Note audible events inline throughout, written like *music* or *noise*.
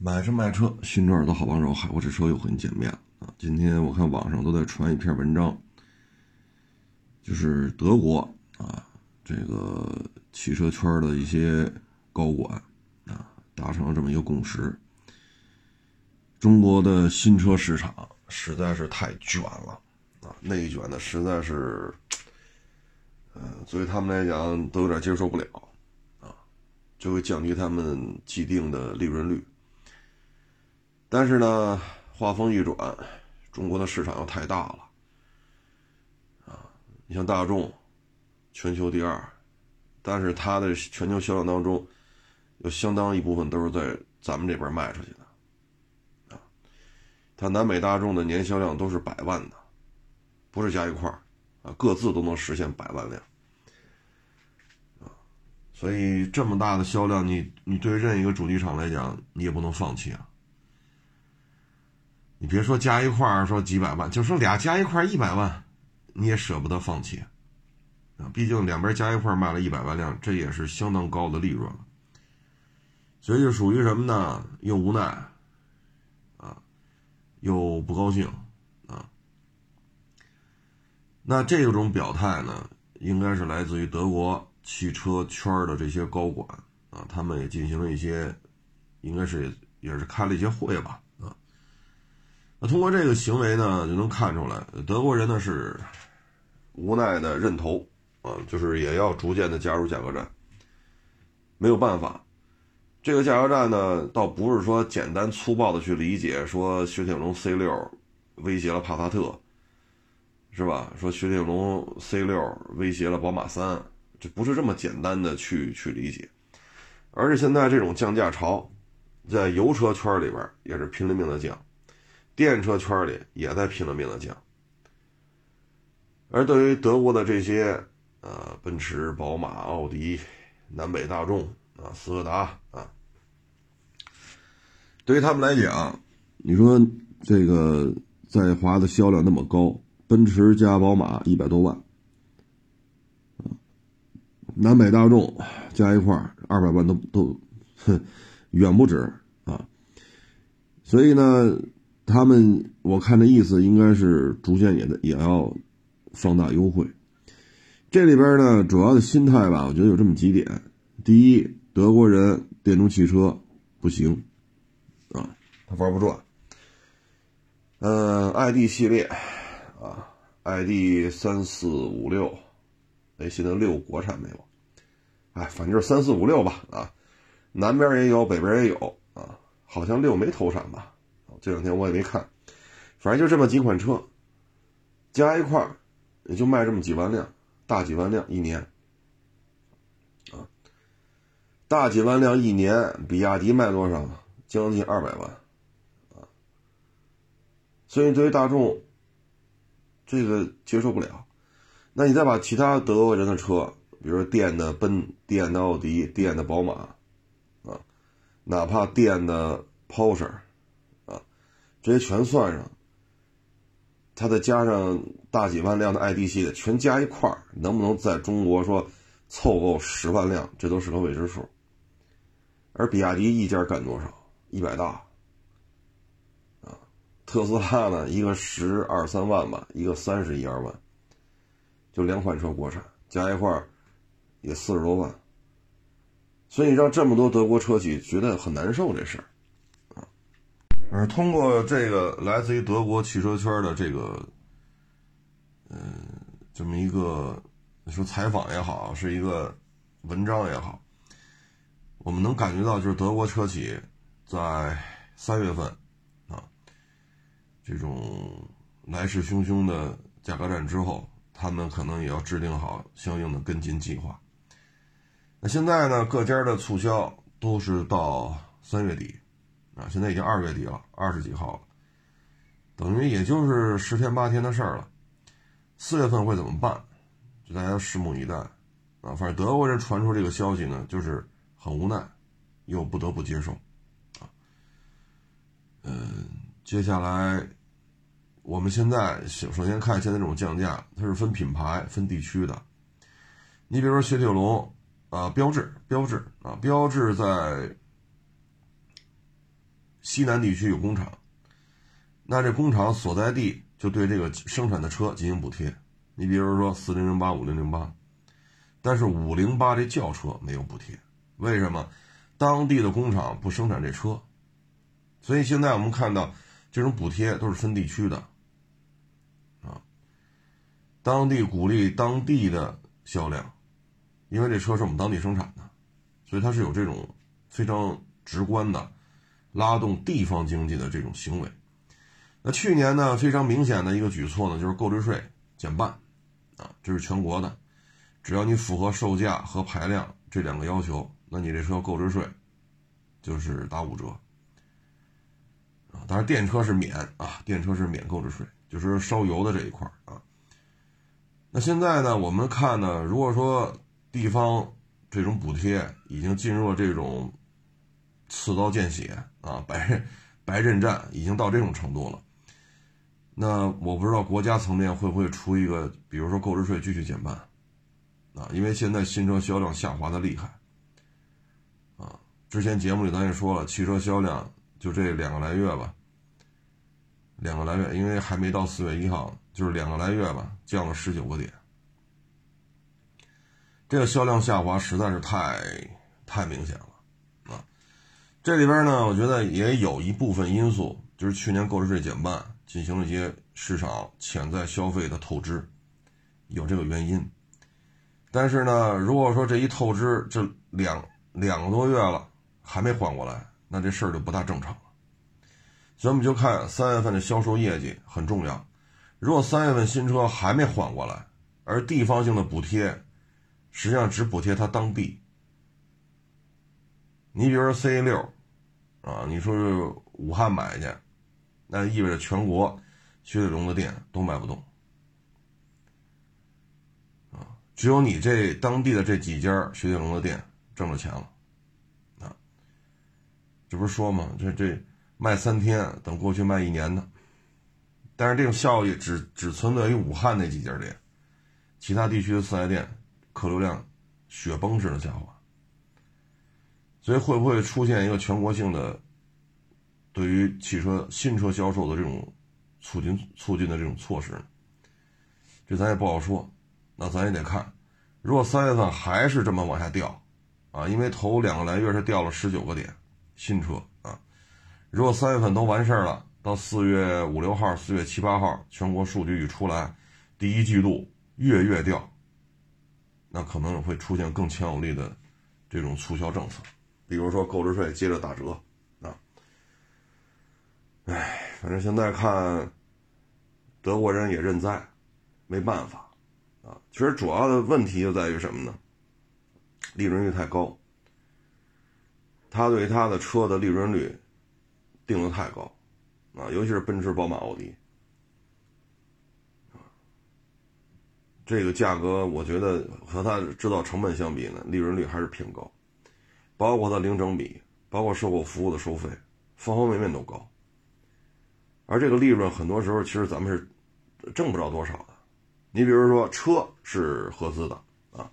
买车卖车，新车耳朵好帮手，海阔试车又和你见面了啊！今天我看网上都在传一篇文章，就是德国啊，这个汽车圈的一些高管啊，达成了这么一个共识：中国的新车市场实在是太卷了啊，内卷的实在是，嗯，作为他们来讲都有点接受不了啊，就会降低他们既定的利润率。但是呢，话锋一转，中国的市场又太大了，啊，你像大众，全球第二，但是它的全球销量当中，有相当一部分都是在咱们这边卖出去的，啊，它南北大众的年销量都是百万的，不是加一块，啊，各自都能实现百万辆，啊，所以这么大的销量，你你对任一个主机厂来讲，你也不能放弃啊。你别说加一块儿说几百万，就说俩加一块儿一百万，你也舍不得放弃啊！毕竟两边加一块儿卖了一百万辆，这也是相当高的利润了。所以就属于什么呢？又无奈啊，又不高兴啊。那这种表态呢，应该是来自于德国汽车圈的这些高管啊，他们也进行了一些，应该是也是开了一些会吧。那通过这个行为呢，就能看出来，德国人呢是无奈的认头啊，就是也要逐渐的加入价格战。没有办法，这个价格战呢，倒不是说简单粗暴的去理解，说雪铁龙 C 六威胁了帕萨特，是吧？说雪铁龙 C 六威胁了宝马三，这不是这么简单的去去理解，而是现在这种降价潮，在油车圈里边也是拼了命的降。电车圈里也在拼了命的降，而对于德国的这些呃奔驰、宝马、奥迪、南北大众啊、斯柯达啊，对于他们来讲，你说这个在华的销量那么高，奔驰加宝马一百多万，南北大众加一块二百万都都远不止啊，所以呢。他们我看这意思应该是逐渐也也要放大优惠。这里边呢，主要的心态吧，我觉得有这么几点：第一，德国人电动汽车不行啊，他玩不转。嗯，ID 系列啊，ID 三四五六，哎，现在六国产没有？哎，反正就是三四五六吧啊，南边也有，北边也有啊，好像六没投产吧。这两天我也没看，反正就这么几款车，加一块儿也就卖这么几万辆，大几万辆一年，啊，大几万辆一年，比亚迪卖多少？将近二百万，啊，所以对于大众，这个接受不了。那你再把其他德国人的车，比如说电的奔、电的奥迪、电的宝马，啊，哪怕电的 Porsche。这些全算上，它再加上大几万辆的 ID 系列，全加一块儿，能不能在中国说凑够十万辆，这都是个未知数。而比亚迪一家干多少？一百大，啊，特斯拉呢？一个十二三万吧，一个三十一二万，就两款车国产加一块儿也四十多万，所以让这么多德国车企觉得很难受这事儿。而通过这个来自于德国汽车圈的这个，嗯，这么一个说采访也好，是一个文章也好，我们能感觉到，就是德国车企在三月份啊，这种来势汹汹的价格战之后，他们可能也要制定好相应的跟进计划。那现在呢，各家的促销都是到三月底。啊，现在已经二月底了，二十几号了，等于也就是十天八天的事儿了。四月份会怎么办？就大家拭目以待啊！反正德国人传出这个消息呢，就是很无奈，又不得不接受啊。嗯，接下来我们现在首首先看现在这种降价，它是分品牌、分地区的。你比如说雪铁龙啊，标致，标致啊，标致在。西南地区有工厂，那这工厂所在地就对这个生产的车进行补贴。你比如说四零零八、五零零八，但是五零八这轿车没有补贴，为什么？当地的工厂不生产这车，所以现在我们看到这种补贴都是分地区的，啊，当地鼓励当地的销量，因为这车是我们当地生产的，所以它是有这种非常直观的拉动地方经济的这种行为。那去年呢，非常明显的一个举措呢，就是购置税减半。啊，这是全国的，只要你符合售价和排量这两个要求，那你这车购置税就是打五折。啊，当然电车是免啊，电车是免购置税，就是烧油的这一块啊。那现在呢，我们看呢，如果说地方这种补贴已经进入了这种刺刀见血啊，白白刃战，已经到这种程度了。那我不知道国家层面会不会出一个，比如说购置税继续减半，啊，因为现在新车销量下滑的厉害，啊，之前节目里咱也说了，汽车销量就这两个来月吧，两个来月，因为还没到四月一号，就是两个来月吧，降了十九个点，这个销量下滑实在是太太明显了，这里边呢，我觉得也有一部分因素，就是去年购置税减半。进行了一些市场潜在消费的透支，有这个原因。但是呢，如果说这一透支这两两个多月了还没缓过来，那这事儿就不大正常了。所以我们就看三月份的销售业绩很重要。如果三月份新车还没缓过来，而地方性的补贴实际上只补贴它当地，你比如说 C 六啊，你说是武汉买去。那意味着全国雪铁龙的店都卖不动啊！只有你这当地的这几家雪铁龙的店挣着钱了啊！这不是说吗？这这卖三天，等过去卖一年的。但是这种效益只只存在于武汉那几家店，其他地区的四 S 店客流量雪崩式的下滑。所以会不会出现一个全国性的？对于汽车新车销售的这种促进促进的这种措施，这咱也不好说。那咱也得看，如果三月份还是这么往下掉，啊，因为头两个来月是掉了十九个点，新车啊，如果三月份都完事儿了，到四月五六号、四月七八号，全国数据一出来，第一季度月月掉，那可能会出现更强有力的这种促销政策，比如说购置税接着打折。啊哎，反正现在看，德国人也认栽，没办法，啊，其实主要的问题就在于什么呢？利润率太高，他对他的车的利润率定的太高，啊，尤其是奔驰、宝马、奥迪，啊，这个价格我觉得和他制造成本相比呢，利润率还是偏高，包括它零整比，包括售后服务的收费，方方面面都高。而这个利润很多时候其实咱们是挣不着多少的。你比如说车是合资的啊，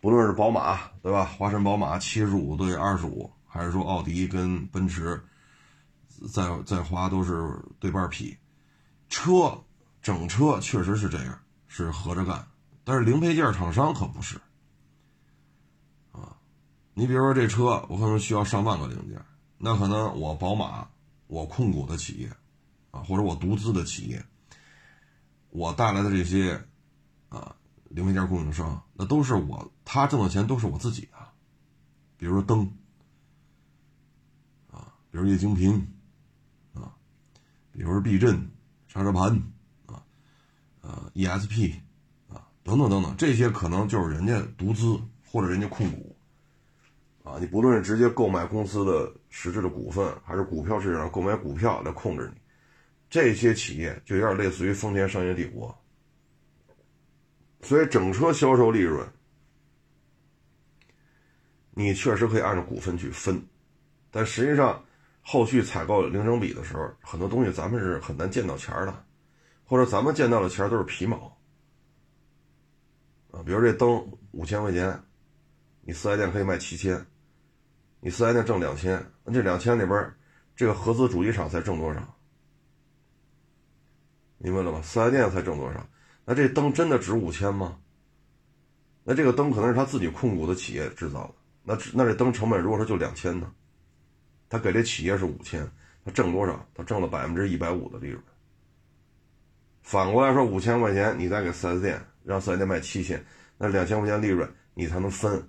不论是宝马对吧？华晨宝马七十五对二十五，还是说奥迪跟奔驰在在华都是对半劈。车整车确实是这样，是合着干。但是零配件厂商可不是。你比如说这车，我可能需要上万个零件，那可能我宝马我控股的企业。啊或者我独资的企业，我带来的这些啊零配件供应商，那都是我他挣的钱都是我自己的，比如说灯啊，比如液晶屏啊，比如说避震、刹车盘啊，呃 ESP 啊等等等等，这些可能就是人家独资或者人家控股啊，你不论是直接购买公司的实质的股份，还是股票市场上购买股票来控制你。这些企业就有点类似于丰田商业帝国，所以整车销售利润，你确实可以按照股份去分，但实际上后续采购零整比的时候，很多东西咱们是很难见到钱的，或者咱们见到的钱都是皮毛啊。比如这灯五千块钱，你四 S 店可以卖七千，你四 S 店挣两千，那这两千里边这个合资主机厂才挣多少？明白了吗？四 S 店才挣多少？那这灯真的值五千吗？那这个灯可能是他自己控股的企业制造的，那那这灯成本如果说就两千呢？他给这企业是五千，他挣多少？他挣了百分之一百五的利润。反过来说，五千块钱你再给四 S 店，让四 S 店卖七千，那两千块钱利润你才能分。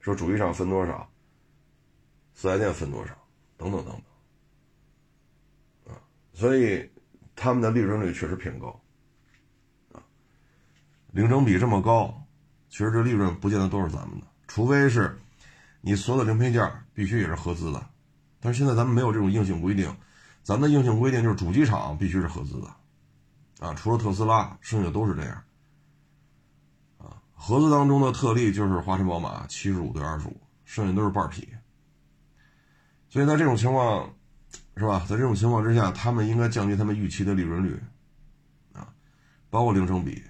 说主机厂分多少，四 S 店分多少，等等等等，啊，所以他们的利润率确实偏高，啊，零整比这么高，其实这利润不见得都是咱们的，除非是你所有的零配件必须也是合资的，但是现在咱们没有这种硬性规定，咱的硬性规定就是主机厂必须是合资的，啊，除了特斯拉，剩下都是这样。合资当中的特例就是华晨宝马七十五对二十五，剩下都是半匹。所以在这种情况，是吧？在这种情况之下，他们应该降低他们预期的利润率，啊，包括零成比，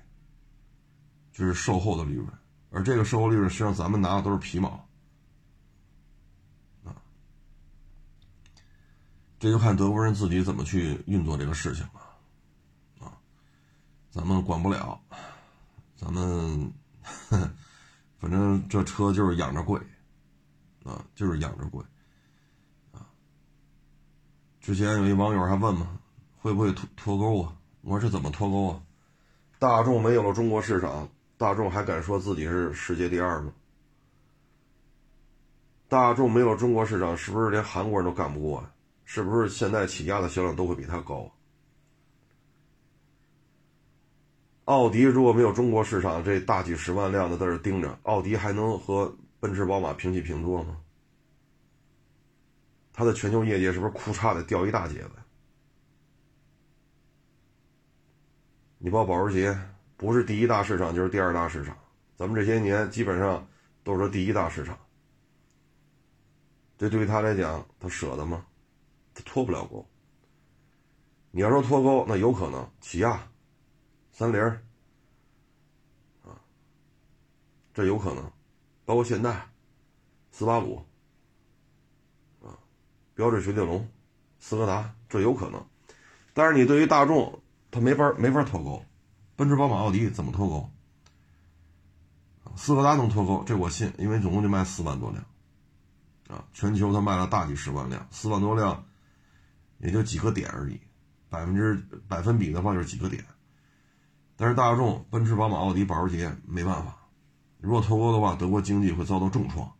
就是售后的利润。而这个售后利润，实际上咱们拿的都是皮毛，啊，这就看德国人自己怎么去运作这个事情了，啊，咱们管不了，咱们。*laughs* 反正这车就是养着贵，啊，就是养着贵，之前有一网友还问嘛，会不会脱脱钩啊？我说这怎么脱钩啊？大众没有了中国市场，大众还敢说自己是世界第二吗？大众没有中国市场，是不是连韩国人都干不过呀？是不是现在起亚的销量都会比它高？奥迪如果没有中国市场，这大几十万辆的在这盯着，奥迪还能和奔驰、宝马平起平坐吗？它的全球业绩是不是哭嚓的掉一大截子？你包括保时捷，不是第一大市场就是第二大市场，咱们这些年基本上都是第一大市场，这对于他来讲，他舍得吗？他脱不了钩。你要说脱钩，那有可能，起亚。三菱啊，这有可能，包括现代、斯巴鲁、标致雪铁龙、斯柯达，这有可能。但是你对于大众，它没法没法脱钩，奔驰、宝马、奥迪怎么脱钩？斯柯达能脱钩，这我信，因为总共就卖四万多辆啊，全球它卖了大几十万辆，四万多辆也就几个点而已，百分之百分比的话就是几个点。但是大众、奔驰、宝马、奥迪、保时捷没办法，如果脱钩的话，德国经济会遭到重创。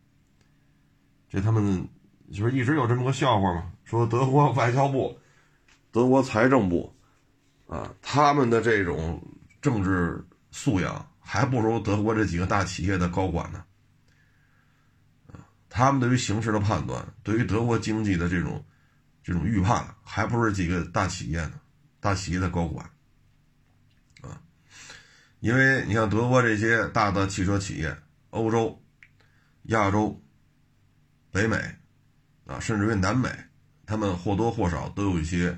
这他们就是一直有这么个笑话嘛，说德国外交部、德国财政部，啊，他们的这种政治素养还不如德国这几个大企业的高管呢。他们对于形势的判断，对于德国经济的这种这种预判，还不如几个大企业呢，大企业的高管。因为你像德国这些大的汽车企业，欧洲、亚洲、北美，甚至于南美，他们或多或少都有一些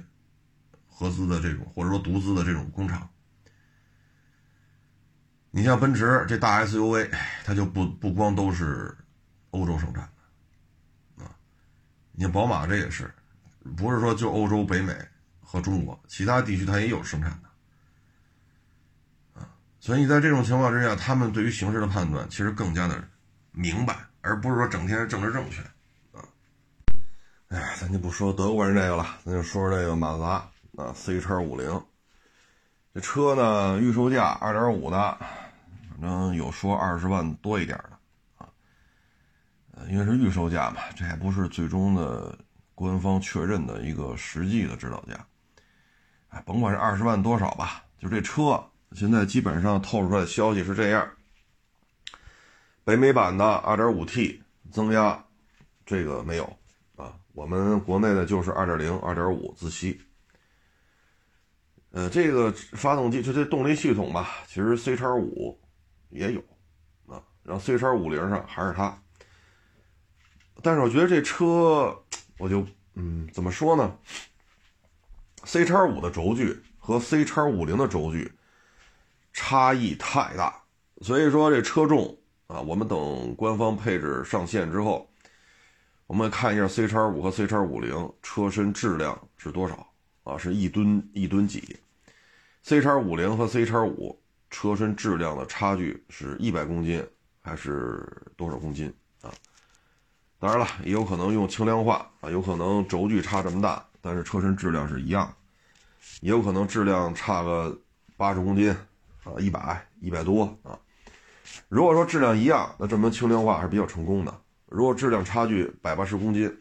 合资的这种，或者说独资的这种工厂。你像奔驰这大 SUV，它就不不光都是欧洲生产的，啊，你像宝马这也是，不是说就欧洲、北美和中国，其他地区它也有生产的啊。所以你在这种情况之下，他们对于形势的判断其实更加的明白，而不是说整天政治正确。哎，咱就不说德国人这个了，咱就说说这个马自达啊，C 叉五零。这车呢，预售价二点五的，反正有说二十万多一点的啊。呃，因为是预售价嘛，这还不是最终的官方确认的一个实际的指导价。哎，甭管是二十万多少吧，就这车。现在基本上透露出来的消息是这样：北美版的 2.5T 增压，这个没有。我们国内的就是2.0、2.5自吸。呃，这个发动机就这动力系统吧，其实 C 叉五也有啊，然后 C 叉五零上还是它。但是我觉得这车，我就嗯，怎么说呢？C 叉五的轴距和 C 叉五零的轴距。差异太大，所以说这车重啊，我们等官方配置上线之后，我们看一下 C 叉五和 C 叉五零车身质量是多少啊？是一吨一吨几？C 叉五零和 C 叉五车身质量的差距是一百公斤还是多少公斤啊？当然了，也有可能用轻量化啊，有可能轴距差这么大，但是车身质量是一样，也有可能质量差个八十公斤啊，一百一百多啊。如果说质量一样，那证明轻量化还是比较成功的。如果质量差距百八十公斤，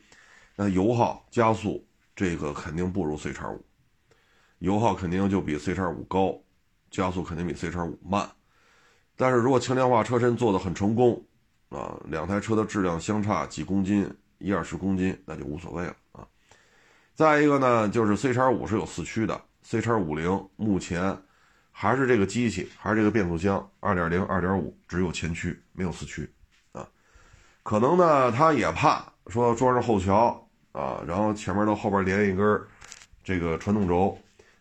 那油耗、加速这个肯定不如 C 叉五，油耗肯定就比 C 叉五高，加速肯定比 C 叉五慢。但是如果轻量化车身做的很成功，啊，两台车的质量相差几公斤，一二十公斤，那就无所谓了啊。再一个呢，就是 C 叉五是有四驱的，C 叉五零目前还是这个机器，还是这个变速箱，二点零、二点五只有前驱，没有四驱。可能呢，他也怕说装上后桥啊，然后前面到后边连一根这个传动轴，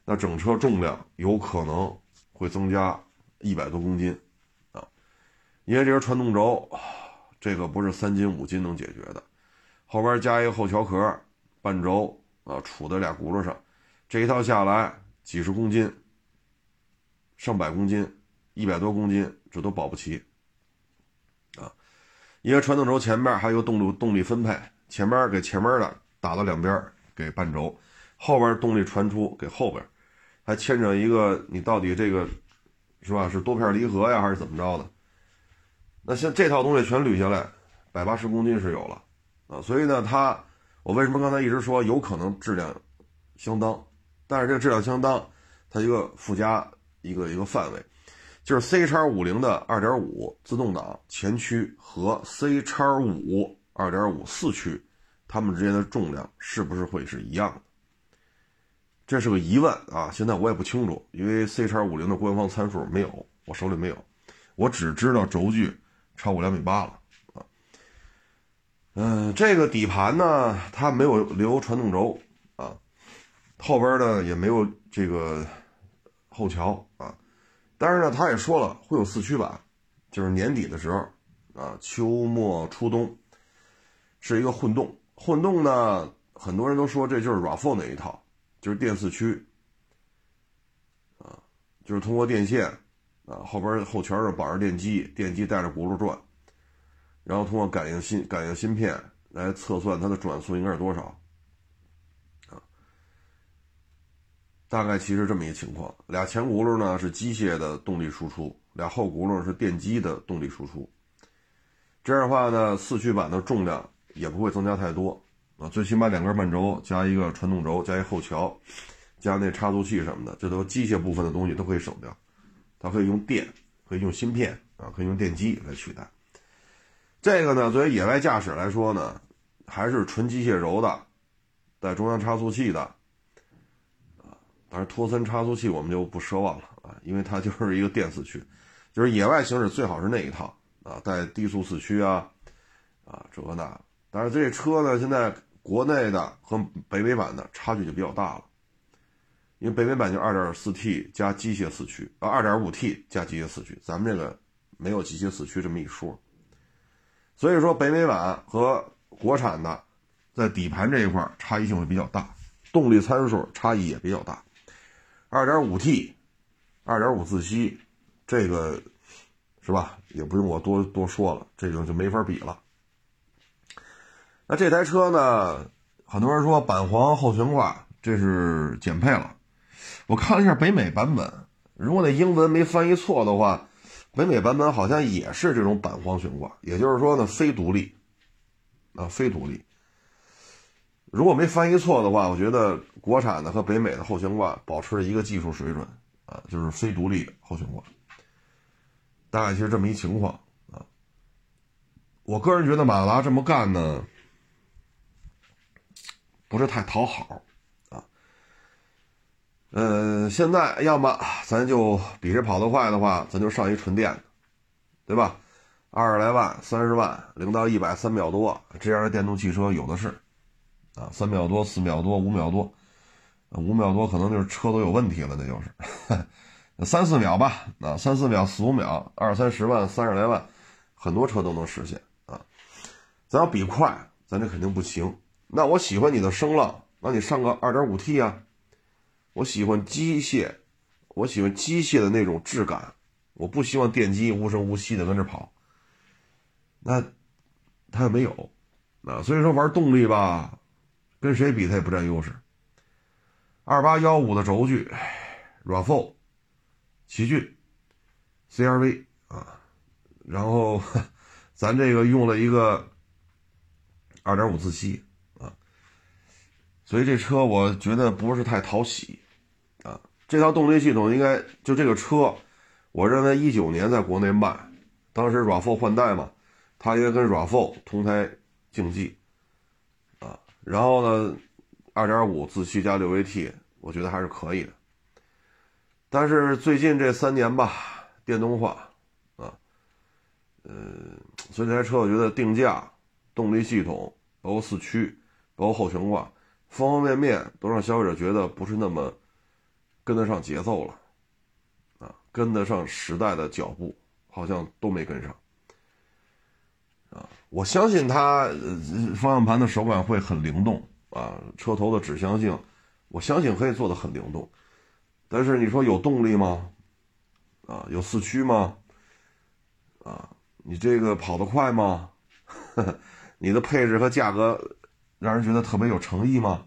那整车重量有可能会增加一百多公斤啊，因为这根传动轴这个不是三斤五斤能解决的，后边加一个后桥壳、半轴啊，杵在俩轱辘上，这一套下来几十公斤、上百公斤、一百多公斤，这都保不齐。一个传动轴前面还有动力动力分配，前面给前面的打到两边给半轴，后边动力传出给后边，还牵扯一个你到底这个是吧？是多片离合呀，还是怎么着的？那像这套东西全捋下来，百八十公斤是有了啊。所以呢，它我为什么刚才一直说有可能质量相当，但是这个质量相当，它一个附加一个一个范围。就是 C 叉五零的二点五自动挡前驱和 C 叉五二点五四驱，它们之间的重量是不是会是一样的？这是个疑问啊！现在我也不清楚，因为 C 叉五零的官方参数没有，我手里没有，我只知道轴距超过两米八了啊。嗯，这个底盘呢，它没有留传动轴啊，后边呢也没有这个后桥啊。但是呢，他也说了会有四驱版，就是年底的时候，啊，秋末初冬，是一个混动。混动呢，很多人都说这就是 RAV4 那一套，就是电四驱，啊，就是通过电线，啊，后边后圈上绑着电机，电机带着轱辘转，然后通过感应芯感应芯片来测算它的转速应该是多少。大概其实这么一个情况，俩前轱辘呢是机械的动力输出，俩后轱辘是电机的动力输出。这样的话呢，四驱版的重量也不会增加太多啊，最起码两根半轴加一个传动轴加一后桥，加那差速器什么的，这都机械部分的东西都可以省掉，它可以用电，可以用芯片啊，可以用电机来取代。这个呢，作为野外驾驶来说呢，还是纯机械轴的，带中央差速器的。但是托森差速器我们就不奢望了啊，因为它就是一个电四驱，就是野外行驶最好是那一套啊，带低速四驱啊，啊这个那。但是这车呢，现在国内的和北美版的差距就比较大了，因为北美版就 2.4T 加机械四驱啊，2.5T 加机械四驱，咱们这个没有机械四驱这么一说。所以说北美版和国产的在底盘这一块差异性会比较大，动力参数差异也比较大。二点五 T，二点五自吸，这个是吧？也不用我多多说了，这个就没法比了。那这台车呢？很多人说板簧后悬挂，这是减配了。我看了一下北美版本，如果那英文没翻译错的话，北美版本好像也是这种板簧悬挂，也就是说呢，非独立啊，非独立。如果没翻译错的话，我觉得国产的和北美的后悬挂保持了一个技术水准啊，就是非独立后悬挂，大概其实这么一情况啊。我个人觉得马自达这么干呢，不是太讨好啊。呃，现在要么咱就比谁跑得快的话，咱就上一纯电的，对吧？二十来万、三十万，零到一百三秒多，这样的电动汽车有的是。啊，三秒多、四秒多、五秒多，五秒多可能就是车都有问题了，那就是 *laughs* 三四秒吧。啊，三四秒、四五秒，二三十万、三十来万，很多车都能实现啊。咱要比快，咱这肯定不行。那我喜欢你的声浪，那你上个 2.5T 啊。我喜欢机械，我喜欢机械的那种质感，我不希望电机无声无息的跟着跑。那它也没有，啊，所以说玩动力吧，跟谁比它也不占优势。二八幺五的轴距，RAV4，奇骏，CRV 啊，然后 *laughs* 咱这个用了一个二点五自吸啊，所以这车我觉得不是太讨喜啊。这套动力系统应该就这个车，我认为一九年在国内卖，当时 RAV4 换代嘛，它应该跟 RAV4 同台竞技，然后呢。二点五自吸加六 AT，我觉得还是可以的。但是最近这三年吧，电动化啊，呃，所以这台车我觉得定价、动力系统、包括四驱、包括后悬挂，方方面面都让消费者觉得不是那么跟得上节奏了啊，跟得上时代的脚步，好像都没跟上。我相信它方向盘的手感会很灵动。啊，车头的指向性，我相信可以做的很灵动，但是你说有动力吗？啊，有四驱吗？啊，你这个跑得快吗？*laughs* 你的配置和价格让人觉得特别有诚意吗？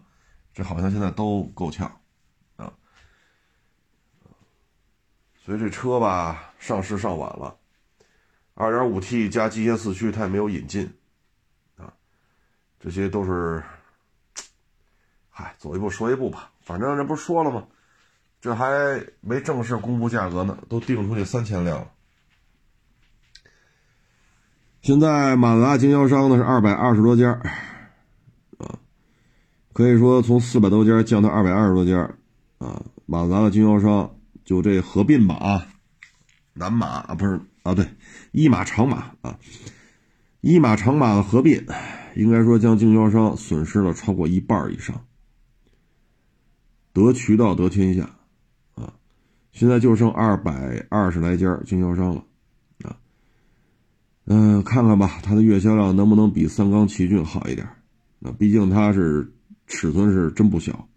这好像现在都够呛啊。所以这车吧，上市上晚了，2.5T 加机械四驱它也没有引进啊，这些都是。嗨，走一步说一步吧，反正人不是说了吗？这还没正式公布价格呢，都定出去三千辆了。现在马自达经销商呢是二百二十多家，啊，可以说从四百多家降到二百二十多家，啊，马自达的经销商就这合并吧啊，南马啊不是啊对，一马长马啊，一马长马的合并，应该说将经销商损失了超过一半以上。得渠道得天下，啊，现在就剩二百二十来家经销商了，啊，嗯，看看吧，它的月销量能不能比三缸奇骏好一点？那毕竟它是尺寸是真不小，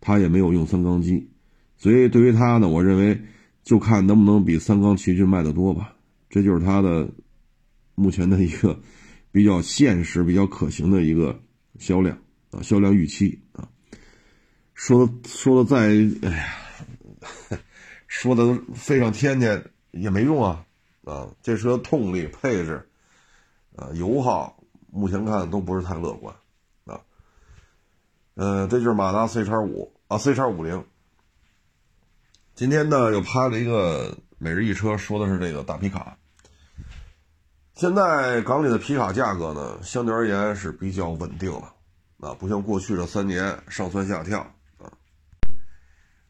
它也没有用三缸机，所以对于它呢，我认为就看能不能比三缸奇骏卖的多吧，这就是它的目前的一个比较现实、比较可行的一个销量啊，销量预期啊。说说的再哎呀，说的飞上天去也没用啊啊！这车动力配置啊油耗，目前看都不是太乐观啊。嗯，这就是马达 C 叉五啊 C 叉五零。今天呢又拍了一个每日一车，说的是这个大皮卡。现在港里的皮卡价格呢，相对而言是比较稳定了啊，不像过去这三年上蹿下跳。啊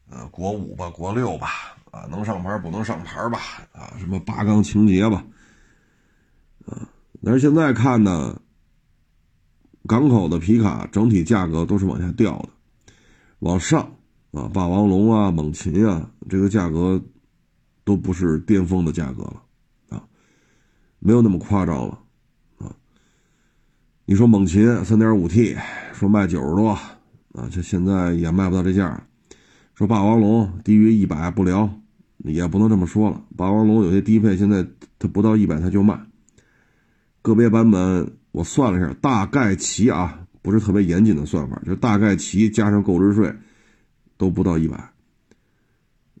呃，国五吧，国六吧，啊，能上牌不能上牌吧，啊，什么八缸情节吧，啊，但是现在看呢，港口的皮卡整体价格都是往下掉的，往上啊，霸王龙啊，猛禽啊，这个价格都不是巅峰的价格了，没有那么夸张了，啊，你说猛禽三点五 T 说卖九十多，啊，这现在也卖不到这价。说霸王龙低于一百不聊，也不能这么说了。霸王龙有些低配现在它不到一百它就卖，个别版本我算了一下，大概齐啊，不是特别严谨的算法，就大概齐加上购置税都不到一百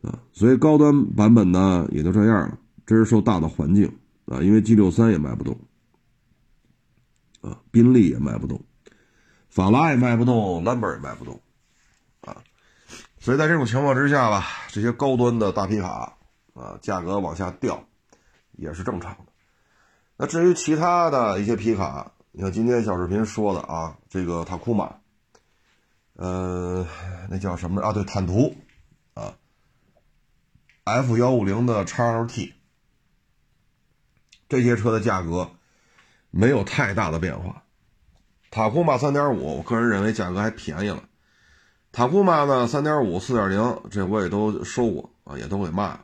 啊。所以高端版本呢也就这样了，这是受大的环境啊，因为 G 六三也卖不动啊，宾利也卖不动，法拉也卖不动，兰博也卖不动。啊所以在这种情况之下吧，这些高端的大皮卡啊，价格往下掉也是正常的。那至于其他的一些皮卡，你看今天小视频说的啊，这个塔库马，呃，那叫什么啊？对，坦途啊，F 幺五零的 XLT，这些车的价格没有太大的变化。塔库马三点五，我个人认为价格还便宜了。塔库马呢？三点五、四点零，这我也都收过啊，也都给卖了。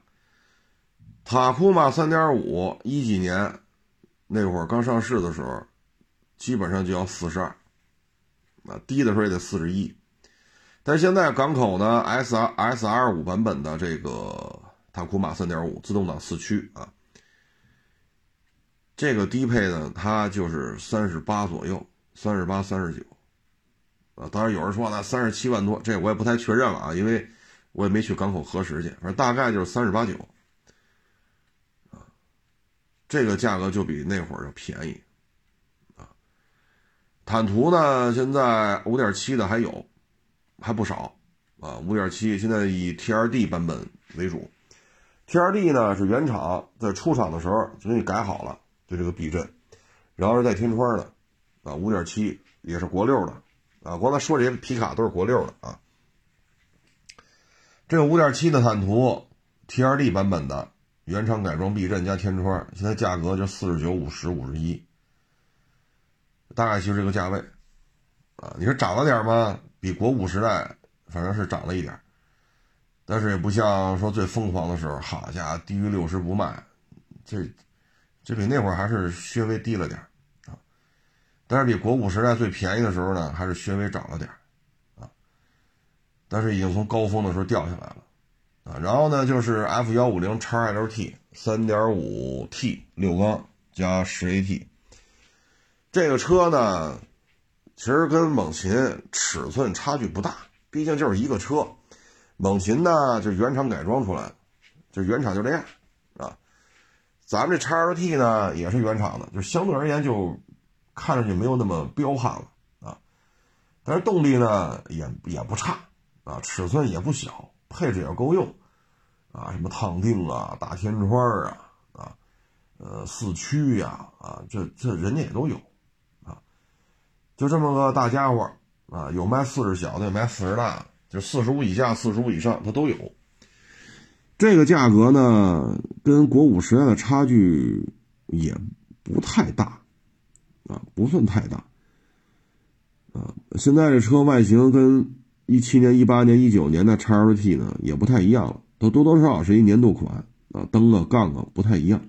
塔库马三点五一几年那会儿刚上市的时候，基本上就要四十二，啊，低的时候也得四十一。但现在港口呢，S R S R 五版本的这个塔库马三点五自动挡四驱啊，这个低配呢，它就是三十八左右，三十八、三十九，啊，当然有人说呢，三十七万多，这我也不太确认了啊，因为我也没去港口核实去，反正大概就是三十八九。啊这个价格就比那会儿要便宜，啊，坦途呢，现在五点七的还有，还不少，啊，五点七现在以 T R D 版本为主，T R D 呢是原厂在出厂的时候就给你改好了，就这个避震，然后是带天窗的，啊，五点七也是国六的，啊，刚才说这些皮卡都是国六的啊，这个五点七的坦途 T R D 版本的。原厂改装避震加天窗，现在价格就四十九、五十、五十一，大概就是这个价位，啊，你说涨了点吗？比国五时代反正是涨了一点，但是也不像说最疯狂的时候，好家伙，低于六十不卖，这这比那会儿还是稍微低了点啊，但是比国五时代最便宜的时候呢，还是稍微涨了点啊，但是已经从高峰的时候掉下来了。啊，然后呢，就是 F 幺五零叉 LT 三点五 T 六缸加十 AT，这个车呢，其实跟猛禽尺寸差距不大，毕竟就是一个车。猛禽呢，就是原厂改装出来的，就原厂就这样。咱们这叉 LT 呢，也是原厂的，就相对而言就看上去没有那么彪悍了啊。但是动力呢，也也不差啊，尺寸也不小。配置也够用，啊，什么烫定啊、大天窗啊、啊，呃，四驱呀，啊，这这人家也都有，啊，就这么个大家伙，啊，有卖四十小的，有卖四十大的，就四十五以下、四十五以上，它都有。这个价格呢，跟国五时代的差距也不太大，啊，不算太大，啊，现在这车外形跟。一七年、一八年、一九年的叉 LT 呢，也不太一样了，都多多少少是一年度款啊，灯啊、杠啊不太一样。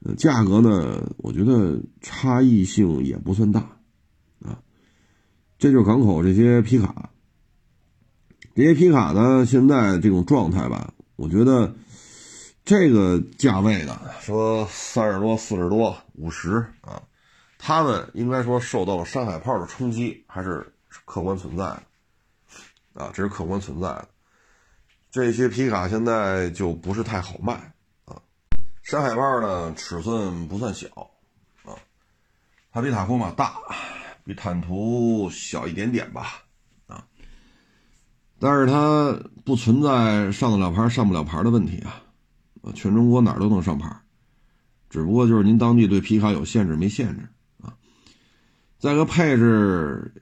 呃，价格呢，我觉得差异性也不算大啊。这就是港口这些皮卡，这些皮卡呢，现在这种状态吧，我觉得这个价位的，说三十多、四十多、五十啊，他们应该说受到了山海炮的冲击，还是。客观存在的，啊，这是客观存在的。这些皮卡现在就不是太好卖啊。山海豹呢，尺寸不算小啊，它比塔库马大，比坦途小一点点吧。但是它不存在上得了牌上不了牌的问题啊，啊，全中国哪儿都能上牌，只不过就是您当地对皮卡有限制没限制啊。再个配置。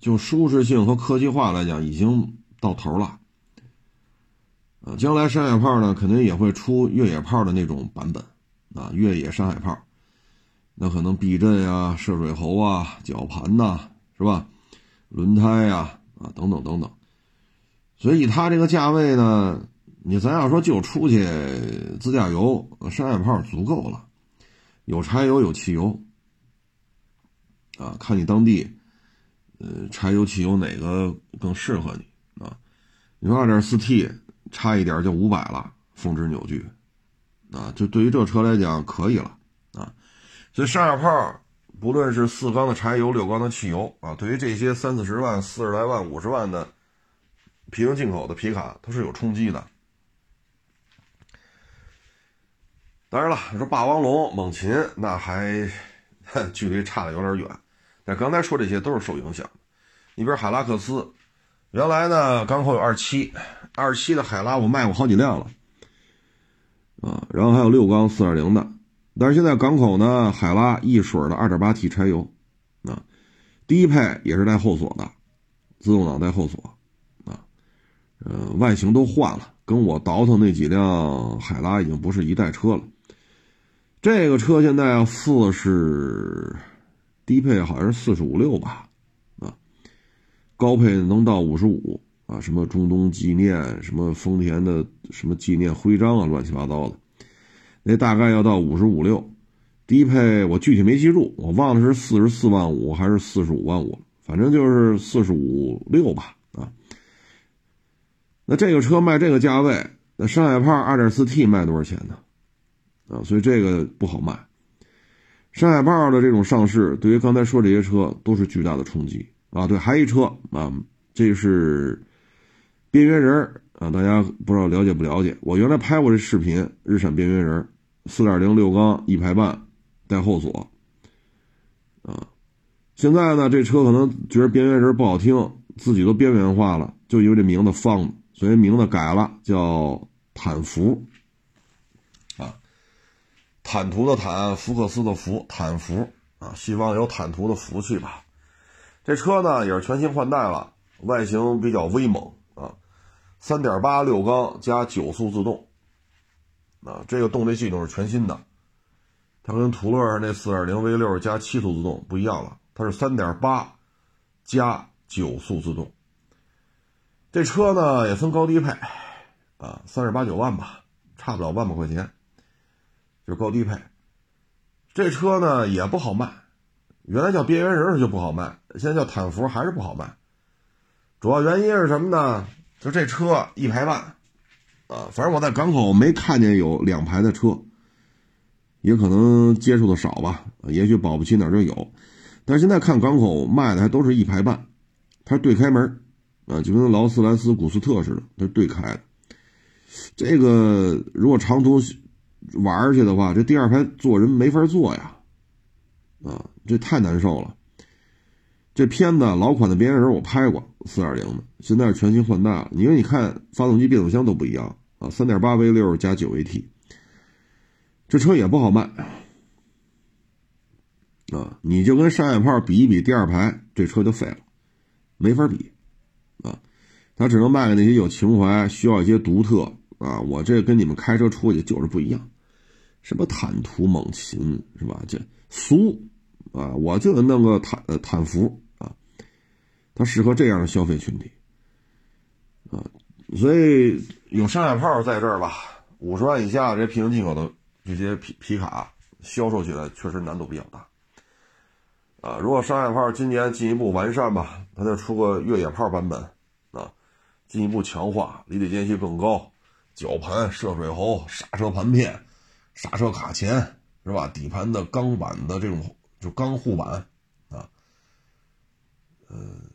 就舒适性和科技化来讲，已经到头了。啊，将来山海炮呢，肯定也会出越野炮的那种版本，啊，越野山海炮，那可能避震啊、涉水喉啊、绞盘呐，是吧？轮胎呀，啊，等等等等。所以以它这个价位呢，你咱要说就出去自驾游，山海炮足够了，有柴油有汽油，啊，看你当地。呃，柴油、汽油哪个更适合你啊？你说二点四 T 差一点就五百了，峰值扭矩啊，就对于这车来讲可以了啊。所以上海炮不论是四缸的柴油、六缸的汽油啊，对于这些三四十万、四十来万、五十万的平行进口的皮卡，它是有冲击的。当然了，你说霸王龙、猛禽那还 *laughs* 距离差的有点远。但刚才说这些都是受影响，你比如海拉克斯，原来呢港口有二七，二七的海拉我卖过好几辆了，啊，然后还有六缸四点零的，但是现在港口呢海拉一水的二点八 T 柴油，啊，低配也是带后锁的，自动挡带后锁，呃，外形都换了，跟我倒腾那几辆海拉已经不是一代车了，这个车现在四是。低配好像是四十五六吧，啊，高配能到五十五啊，什么中东纪念，什么丰田的什么纪念徽章啊，乱七八糟的，那大概要到五十五六，低配我具体没记住，我忘了是四十四万五还是四十五万五，反正就是四十五六吧。那这个车卖这个价位，那山海炮二点四 T 卖多少钱呢？啊，所以这个不好卖。山海炮的这种上市，对于刚才说这些车都是巨大的冲击啊。对，还一车啊，这是边缘人啊，大家不知道了解不了解？我原来拍过这视频，日产边缘人，四点零六缸一排半。带后锁，啊，现在呢，这车可能觉得边缘人不好听，自己都边缘化了，就因为这名字方，所以名字改了，叫坦福，啊，坦途的坦，福克斯的福，坦福啊，希望有坦途的福气吧。这车呢也是全新换代了，外形比较威猛啊，三点八六缸加九速自动，啊，这个动力系统是全新的。它跟途乐那四点零 V 六加七速自动不一样了，它是三点八加九速自动。这车呢也分高低配，啊，三十八九万吧，差不了万把块钱，就是高低配。这车呢也不好卖，原来叫边缘人就不好卖，现在叫坦福还是不好卖。主要原因是什么呢？就这车一排半，啊，反正我在港口没看见有两排的车。也可能接触的少吧，也许保不齐哪就有，但是现在看港口卖的还都是一排半，它是对开门啊，就跟劳斯莱斯、古斯特似的，它是对开的。这个如果长途玩去的话，这第二排坐人没法坐呀，啊，这太难受了。这片子老款的边缘人我拍过，四点零的，现在是全新换代了，因为你看发动机、变速箱都不一样啊，三点八 V 六加九 AT。这车也不好卖啊！你就跟山海炮比一比，第二排这车就废了，没法比！他只能卖给那些有情怀、需要一些独特啊！我这跟你们开车出去就是不一样，什么坦途、猛禽是吧？这俗啊！我就弄个坦呃坦福啊，它适合这样的消费群体啊！所以有山海炮在这儿吧，五十万以下这平行进口的。这些皮皮卡销售起来确实难度比较大，啊，如果山海炮今年进一步完善吧，它再出个越野炮版本，进一步强化，离地间隙更高，绞盘、涉水喉、刹车盘片、刹车卡钳，是吧？底盘的钢板的这种就钢护板，啊，嗯，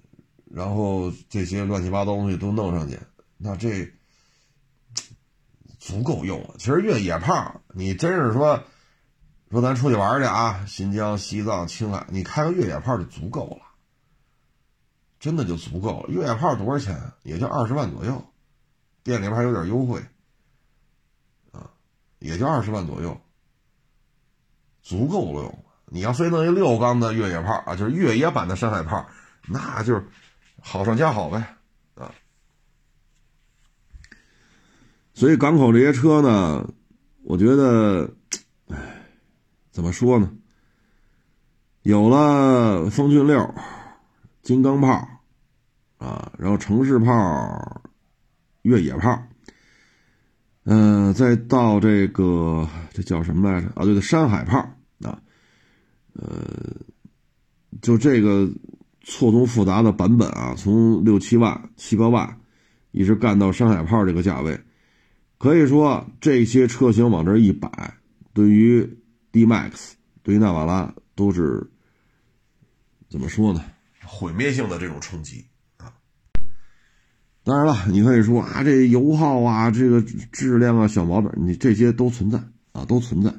然后这些乱七八糟东西都弄上去，那这。足够用了。其实越野炮，你真是说，说咱出去玩去啊，新疆、西藏、青海，你开个越野炮就足够了，真的就足够了。越野炮多少钱？也就二十万左右，店里边还有点优惠，啊，也就二十万左右，足够了用。你要非弄一六缸的越野炮啊，就是越野版的山海炮，那就是好上加好呗。啊所以港口这些车呢，我觉得，哎，怎么说呢？有了风骏六、金刚炮啊，然后城市炮、越野炮，嗯，再到这个这叫什么来着？啊，对的，山海炮啊，呃，就这个错综复杂的版本啊，从六七万、七八万，一直干到山海炮这个价位。可以说，这些车型往这一摆，对于 D Max、对于纳瓦拉都是怎么说呢？毁灭性的这种冲击啊！当然了，你可以说啊，这油耗啊，这个质量啊，小毛病，你这些都存在啊，都存在。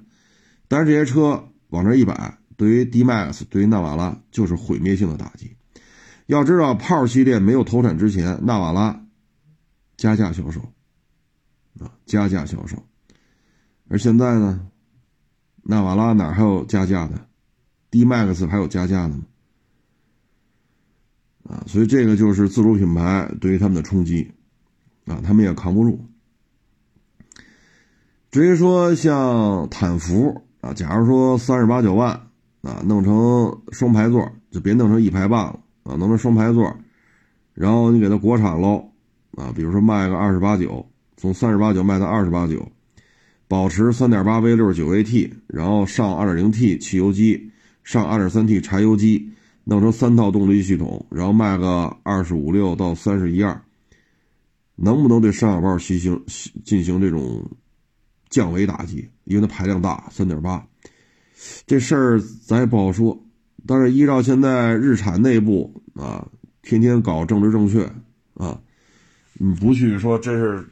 但是这些车往这一摆，对于 D Max、对于纳瓦拉就是毁灭性的打击。要知道，炮系列没有投产之前，纳瓦拉加价销售。啊，加价销售，而现在呢，纳瓦拉哪还有加价的？D Max 还有加价的吗？啊，所以这个就是自主品牌对于他们的冲击，啊，他们也扛不住。至于说像坦福啊，假如说三十八九万啊，弄成双排座，就别弄成一排半了啊，弄成双排座，然后你给它国产喽啊，比如说卖个二十八九。从三十八九卖到二十八九，保持3.8 V6 9AT，然后上 2.0T 汽油机，上 2.3T 柴油机，弄成三套动力系统，然后卖个二十五六到三十一二，能不能对上下包进行进行这种降维打击？因为它排量大，3.8，这事儿咱也不好说。但是依照现在日产内部啊，天天搞政治正确啊，你不去说这是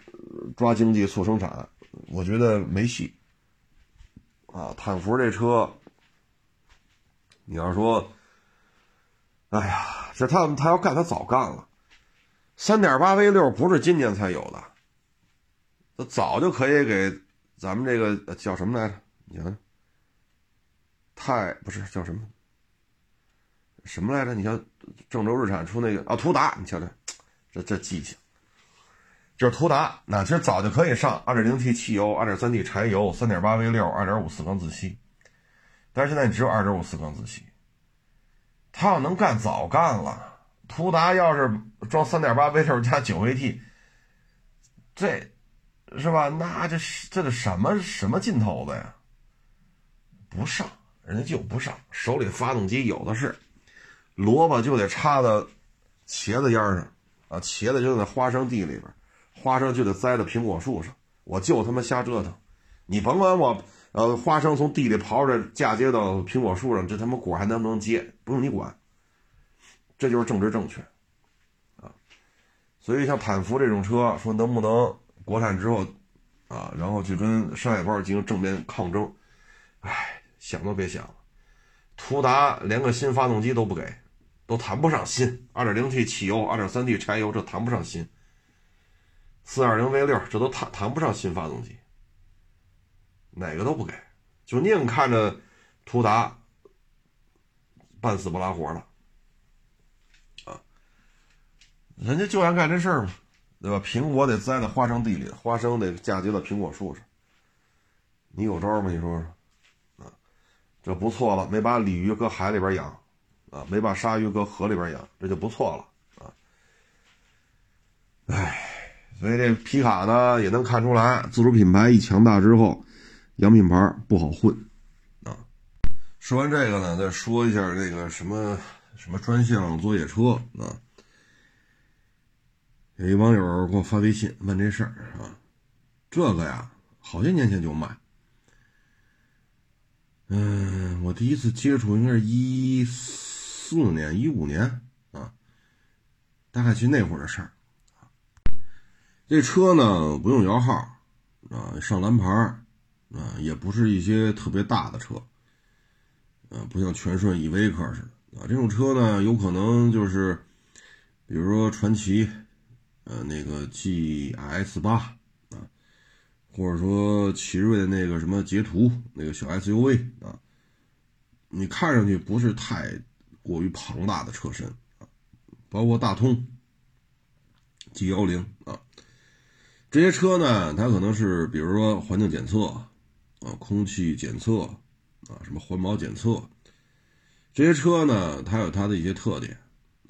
抓经济促生产。我觉得没戏，啊，坦福这车，你要说，哎呀，这他他要干，他早干了。三点八 V 六不是今年才有的，他早就可以给咱们这个叫什么来着？你看，太不是叫什么什么来着？你像郑州日产出那个啊，途达，你瞧瞧，这这记性。就是途达，那其实早就可以上 2.0T 汽油、2.3T 柴油、3.8 V6、2.5四缸自吸，但是现在你只有2.5四缸自吸。他要能干，早干了。途达要是装3.8 V6 加 9AT，这是吧？那这这得什么什么劲头子呀？不上，人家就不上，手里发动机有的是，萝卜就得插到茄子秧上啊，茄子就在花生地里边。花生就得栽到苹果树上，我就他妈瞎折腾，你甭管我，呃，花生从地里刨着嫁接到苹果树上，这他妈果还能不能结，不用你管，这就是政治正确，啊，所以像坦福这种车，说能不能国产之后，啊，然后去跟山海豹进行正面抗争，哎，想都别想了，途达连个新发动机都不给，都谈不上新，2.0T 汽油，2.3T 柴油，这谈不上新。四二零 V 六，这都谈谈不上新发动机，哪个都不给，就宁看着途达半死不拉活的，啊，人家就爱干这事儿嘛，对吧？苹果得栽在花生地里，花生得嫁接到苹果树上，你有招吗？你说说，啊，这不错了，没把鲤鱼搁海里边养，啊，没把鲨鱼搁河里边养，这就不错了，啊，唉。所以这皮卡呢，也能看出来，自主品牌一强大之后，洋品牌不好混啊。说完这个呢，再说一下这个什么什么专项作业车啊。有一网友给我发微信问这事儿啊，这个呀，好些年前就卖。嗯，我第一次接触应该是一四年、一五年啊，大概就那会儿的事儿。这车呢不用摇号，啊，上蓝牌啊，也不是一些特别大的车，啊，不像全顺 EV 克似的，啊，这种车呢有可能就是，比如说传祺，呃，那个 GS 八啊，或者说奇瑞的那个什么捷途那个小 SUV 啊，你看上去不是太过于庞大的车身啊，包括大通 G 幺零啊。这些车呢，它可能是比如说环境检测啊，空气检测啊，什么环保检测。这些车呢，它有它的一些特点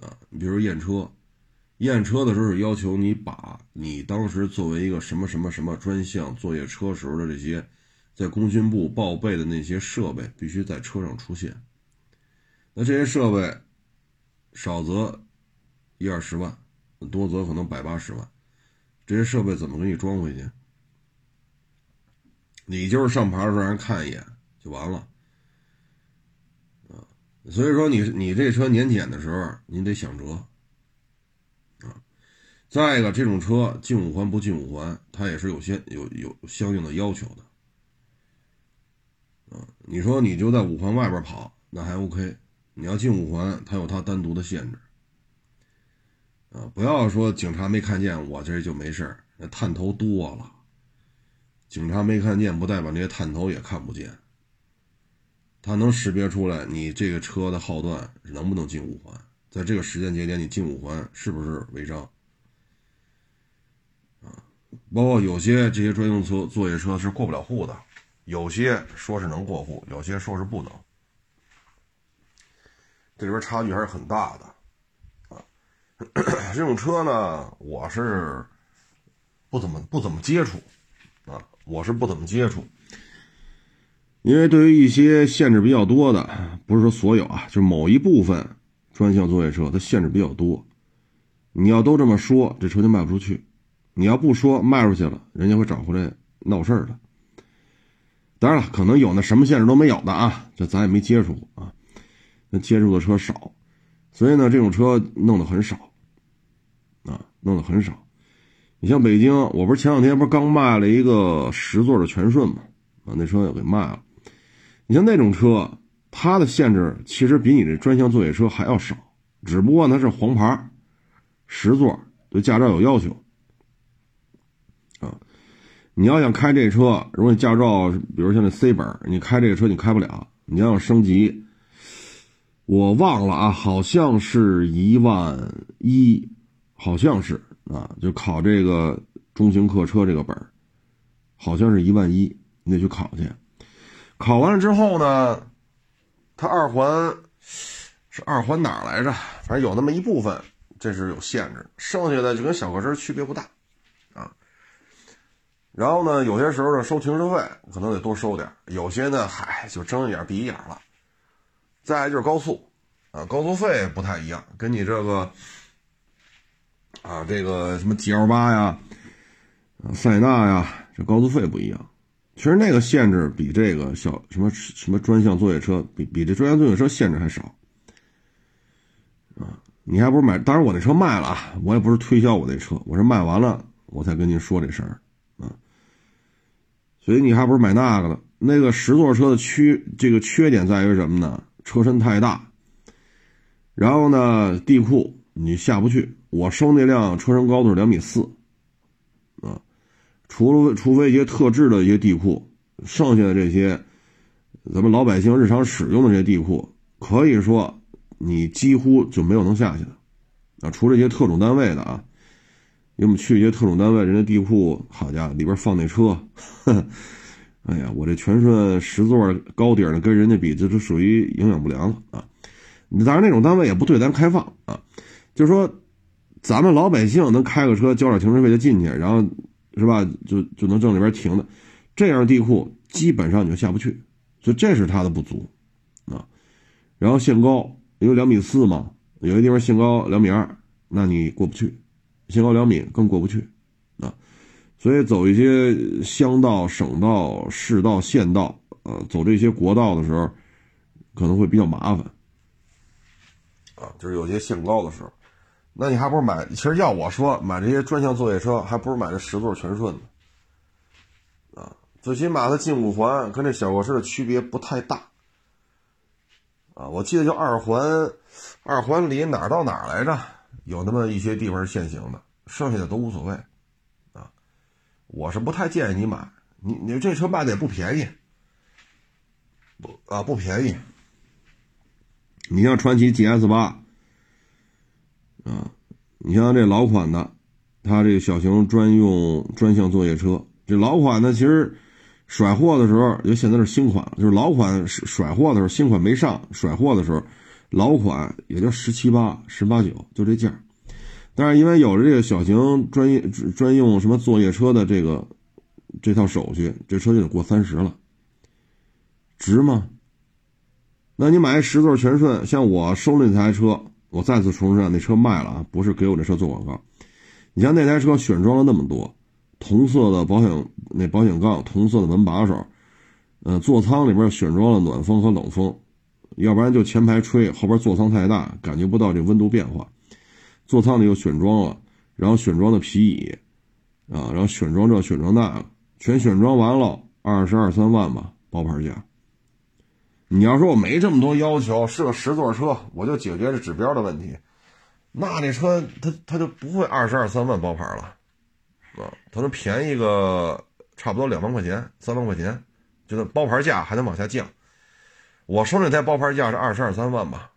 啊。你比如验车，验车的时候是要求你把你当时作为一个什么什么什么专项作业车时候的这些在工信部报备的那些设备必须在车上出现。那这些设备少则一二十万，多则可能百八十万。这些设备怎么给你装回去？你就是上牌的时候让人看一眼就完了，啊，所以说你你这车年检的时候你得想辙，啊，再一个这种车进五环不进五环，它也是有些有有相应的要求的，啊，你说你就在五环外边跑那还 OK，你要进五环，它有它单独的限制。啊，不要说警察没看见我这就没事，那探头多了。警察没看见，不代表这些探头也看不见。他能识别出来你这个车的号段能不能进五环，在这个时间节点你进五环是不是违章？啊，包括有些这些专用车作业车是过不了户的，有些说是能过户，有些说是不能。这里边差距还是很大的。啊 *coughs* 这种车呢，我是不怎么不怎么接触啊，我是不怎么接触，因为对于一些限制比较多的，不是说所有啊，就是某一部分专项作业车，它限制比较多。你要都这么说，这车就卖不出去；你要不说，卖出去了，人家会找回来闹事儿的。当然了，可能有那什么限制都没有的啊，这咱也没接触过啊，那接触的车少，所以呢，这种车弄得很少，啊，弄得很少。你像北京，我不是前两天不是刚卖了一个十座的全顺嘛，把，那车也给卖了。你像那种车，它的限制其实比你这专项作业车还要少，只不过它是黄牌，十座，对驾照有要求。啊，你要想开这车，如果你驾照，比如像那 C 本，你开这个车你开不了，你要想升级，我忘了啊，好像是一万一，好像是。啊，就考这个中型客车这个本儿，好像是一万一，你得去考去。考完了之后呢，它二环是二环哪儿来着？反正有那么一部分，这是有限制，剩下的就跟小客车区别不大啊。然后呢，有些时候呢收停车费可能得多收点，有些呢，嗨，就睁一眼闭一眼了。再就是高速啊，高速费不太一样，跟你这个。啊，这个什么 G L 八呀，塞纳呀，这高速费不一样。其实那个限制比这个小什么什么专项作业车比比这专项作业车限制还少。啊，你还不是买？当然我那车卖了啊，我也不是推销我那车，我是卖完了我才跟您说这事儿啊。所以你还不是买那个呢？那个十座车的缺这个缺点在于什么呢？车身太大，然后呢地库你下不去。我收那辆车身高度是两米四，啊，除了除非一些特制的一些地库，剩下的这些，咱们老百姓日常使用的这些地库，可以说你几乎就没有能下去的，啊，除了一些特种单位的啊，因为我们去一些特种单位，人家地库，好家伙，里边放那车，*laughs* 哎呀，我这全顺十座高底的跟人家比，这就属于营养不良了啊。当然那种单位也不对咱开放啊，就是说。咱们老百姓能开个车交点停车费就进去，然后是吧？就就能正里边停的，这样地库基本上你就下不去，所以这是它的不足啊。然后限高，因为两米四嘛，有些地方限高两米二，那你过不去；限高两米更过不去啊。所以走一些乡道、省道、市道、县道，呃，走这些国道的时候，可能会比较麻烦啊，就是有些限高的时候。那你还不如买？其实要我说，买这些专项作业车，还不如买这十座全顺呢。啊，最起码它进五环跟这小客车的区别不太大。啊，我记得就二环，二环里哪儿到哪儿来着？有那么一些地方是限行的，剩下的都无所谓。啊，我是不太建议你买，你你这车卖的也不便宜，不啊不便宜。你像传祺 GS 八。啊，你像这老款的，它这个小型专用专项作业车，这老款的其实甩货的时候，就现在是新款，就是老款甩货的时候，新款没上甩货的时候，老款也就十七八、十八九就这价。但是因为有了这个小型专业专用什么作业车的这个这套手续，这车就得过三十了，值吗？那你买十座全顺，像我收那台车。我再次重申啊，那车卖了啊，不是给我这车做广告。你像那台车选装了那么多，同色的保险那保险杠，同色的门把手，呃，座舱里边选装了暖风和冷风，要不然就前排吹，后边座舱太大，感觉不到这温度变化。座舱里又选装了，然后选装的皮椅，啊，然后选装这选装那，全选装完了，二十二三万吧，包牌价。你要说我没这么多要求，是个十座车，我就解决这指标的问题，那这车它它就不会二十二三万包牌了，啊，它能便宜个差不多两万块钱、三万块钱，就那包牌价还能往下降。我说那台包牌价是二十二三万吧，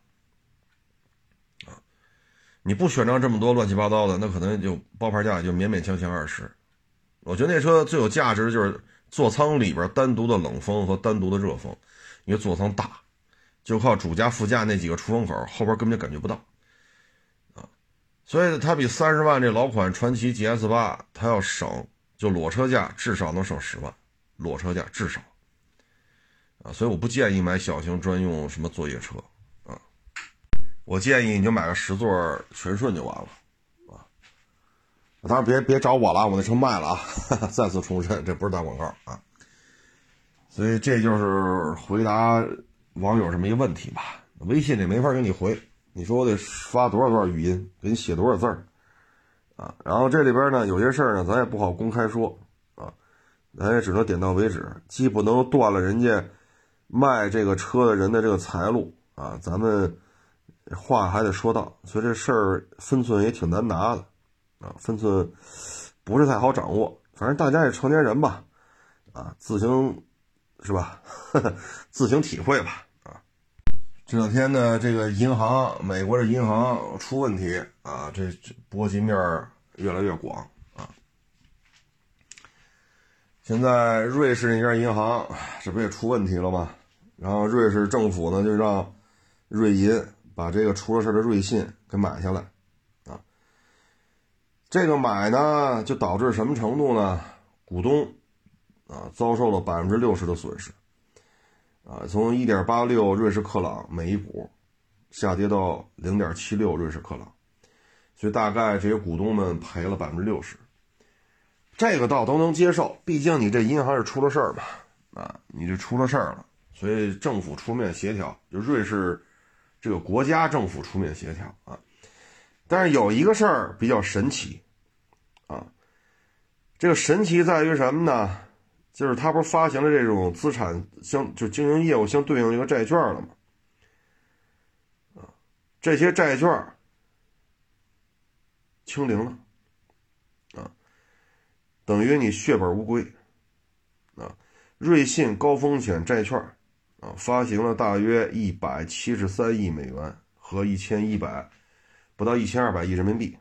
啊，你不选装这么多乱七八糟的，那可能就包牌价就勉勉强强二十。我觉得那车最有价值的就是座舱里边单独的冷风和单独的热风。因为座舱大，就靠主驾、副驾那几个出风口，后边根本就感觉不到，啊，所以它比三十万这老款传祺 GS 八它要省就裸车价至少能省十万，裸车价至少。啊，所以我不建议买小型专用什么作业车啊，我建议你就买个十座全顺就完了啊。当然别别找我了，我那车卖了啊。*laughs* 再次重申，这不是打广告啊。所以这就是回答网友这么一个问题吧。微信里没法给你回，你说我得发多少段语音，给你写多少字儿啊？然后这里边呢有些事儿呢，咱也不好公开说啊，咱也只能点到为止，既不能断了人家。卖这个车的人的这个财路啊，咱们话还得说到，所以这事儿分寸也挺难拿的啊，分寸不是太好掌握。反正大家也成年人吧，啊，自行是吧？*laughs* 自行体会吧啊。这两天呢，这个银行，美国的银行出问题啊，这这波及面越来越广啊。现在瑞士那家银行，这不也出问题了吗？然后瑞士政府呢就让瑞银把这个出了事的瑞信给买下来，啊，这个买呢就导致什么程度呢？股东啊遭受了百分之六十的损失，啊，从一点八六瑞士克朗每一股下跌到零点七六瑞士克朗，所以大概这些股东们赔了百分之六十。这个倒都能接受，毕竟你这银行是出了事儿嘛，啊，你这出了事儿了，所以政府出面协调，就瑞士这个国家政府出面协调啊。但是有一个事儿比较神奇，啊，这个神奇在于什么呢？就是他不是发行了这种资产相就经营业务相对应的一个债券了吗？啊，这些债券清零了。啊等于你血本无归，啊，瑞信高风险债券，啊，发行了大约一百七十三亿美元和一千一百，不到一千二百亿人民币，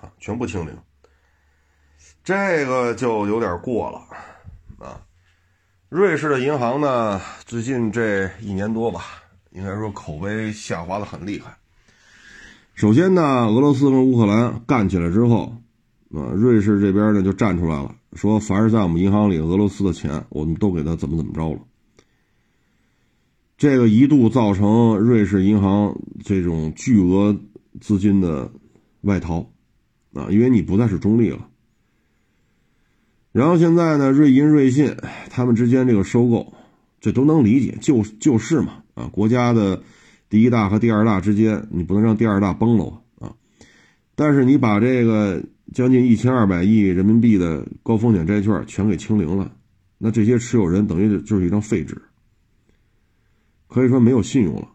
啊，全部清零，这个就有点过了，啊，瑞士的银行呢，最近这一年多吧，应该说口碑下滑的很厉害。首先呢，俄罗斯跟乌克兰干起来之后。啊，瑞士这边呢就站出来了，说凡是在我们银行里俄罗斯的钱，我们都给他怎么怎么着了。这个一度造成瑞士银行这种巨额资金的外逃，啊，因为你不再是中立了。然后现在呢，瑞银、瑞信他们之间这个收购，这都能理解，就就是嘛，啊，国家的第一大和第二大之间，你不能让第二大崩了啊。但是你把这个。将近一千二百亿人民币的高风险债券全给清零了，那这些持有人等于就是一张废纸，可以说没有信用了。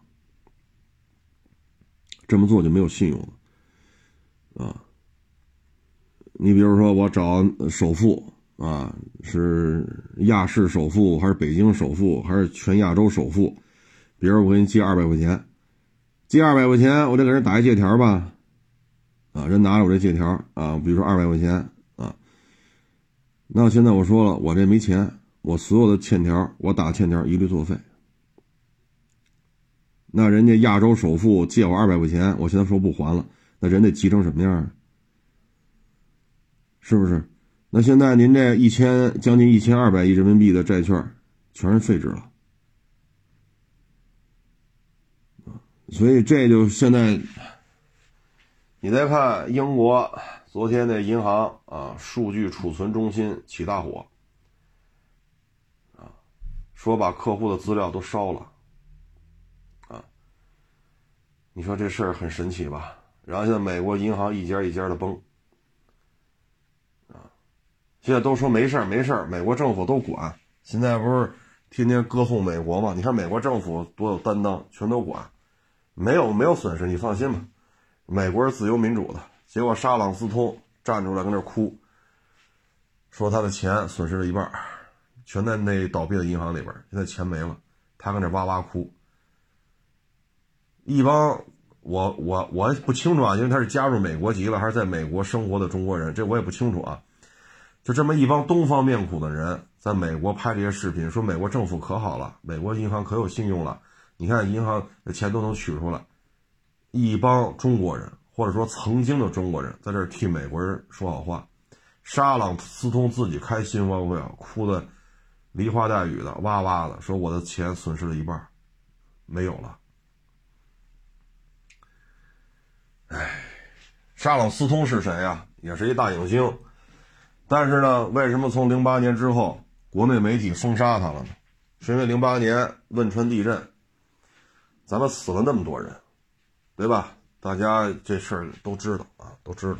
这么做就没有信用了，啊！你比如说，我找首富啊，是亚市首富还是北京首富还是全亚洲首富？比如我给你借二百块钱，借二百块钱，我得给人打一借条吧。啊，人拿着我这借条啊，比如说二百块钱啊，那现在我说了，我这没钱，我所有的欠条，我打欠条一律作废。那人家亚洲首富借我二百块钱，我现在说不还了，那人得急成什么样啊？是不是？那现在您这一千将近一千二百亿人民币的债券，全是废纸了所以这就现在。你再看英国昨天那银行啊，数据储存中心起大火，啊，说把客户的资料都烧了，啊，你说这事儿很神奇吧？然后现在美国银行一家一家的崩，现在都说没事儿没事儿，美国政府都管。现在不是天天歌颂美国吗？你看美国政府多有担当，全都管，没有没有损失，你放心吧。美国是自由民主的，结果沙朗斯通站出来跟那哭，说他的钱损失了一半，全在那倒闭的银行里边，现在钱没了，他跟那哇哇哭。一帮我我我不清楚啊，因为他是加入美国籍了还是在美国生活的中国人，这我也不清楚啊。就这么一帮东方面孔的人，在美国拍这些视频，说美国政府可好了，美国银行可有信用了，你看银行的钱都能取出来。一帮中国人，或者说曾经的中国人，在这替美国人说好话，沙朗斯通自己开新闻会，哭的梨花带雨的，哇哇的，说我的钱损失了一半，没有了。哎，沙朗斯通是谁呀？也是一大影星，但是呢，为什么从零八年之后，国内媒体封杀他了呢？是因为零八年汶川地震，咱们死了那么多人，对吧？大家这事儿都知道啊，都知道。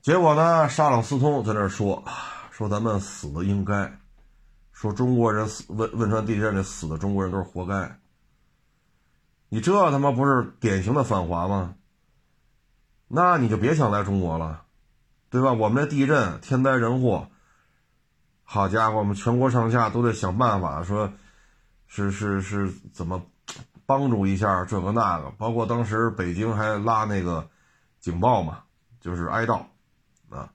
结果呢，沙朗斯通在那说，说咱们死的应该，说中国人死汶汶川地震里死的中国人都是活该。你这他妈不是典型的反华吗？那你就别想来中国了，对吧？我们这地震天灾人祸，好家伙，我们全国上下都得想办法，说，是是是怎么帮助一下这个那个，包括当时北京还拉那个警报嘛，就是哀悼，啊，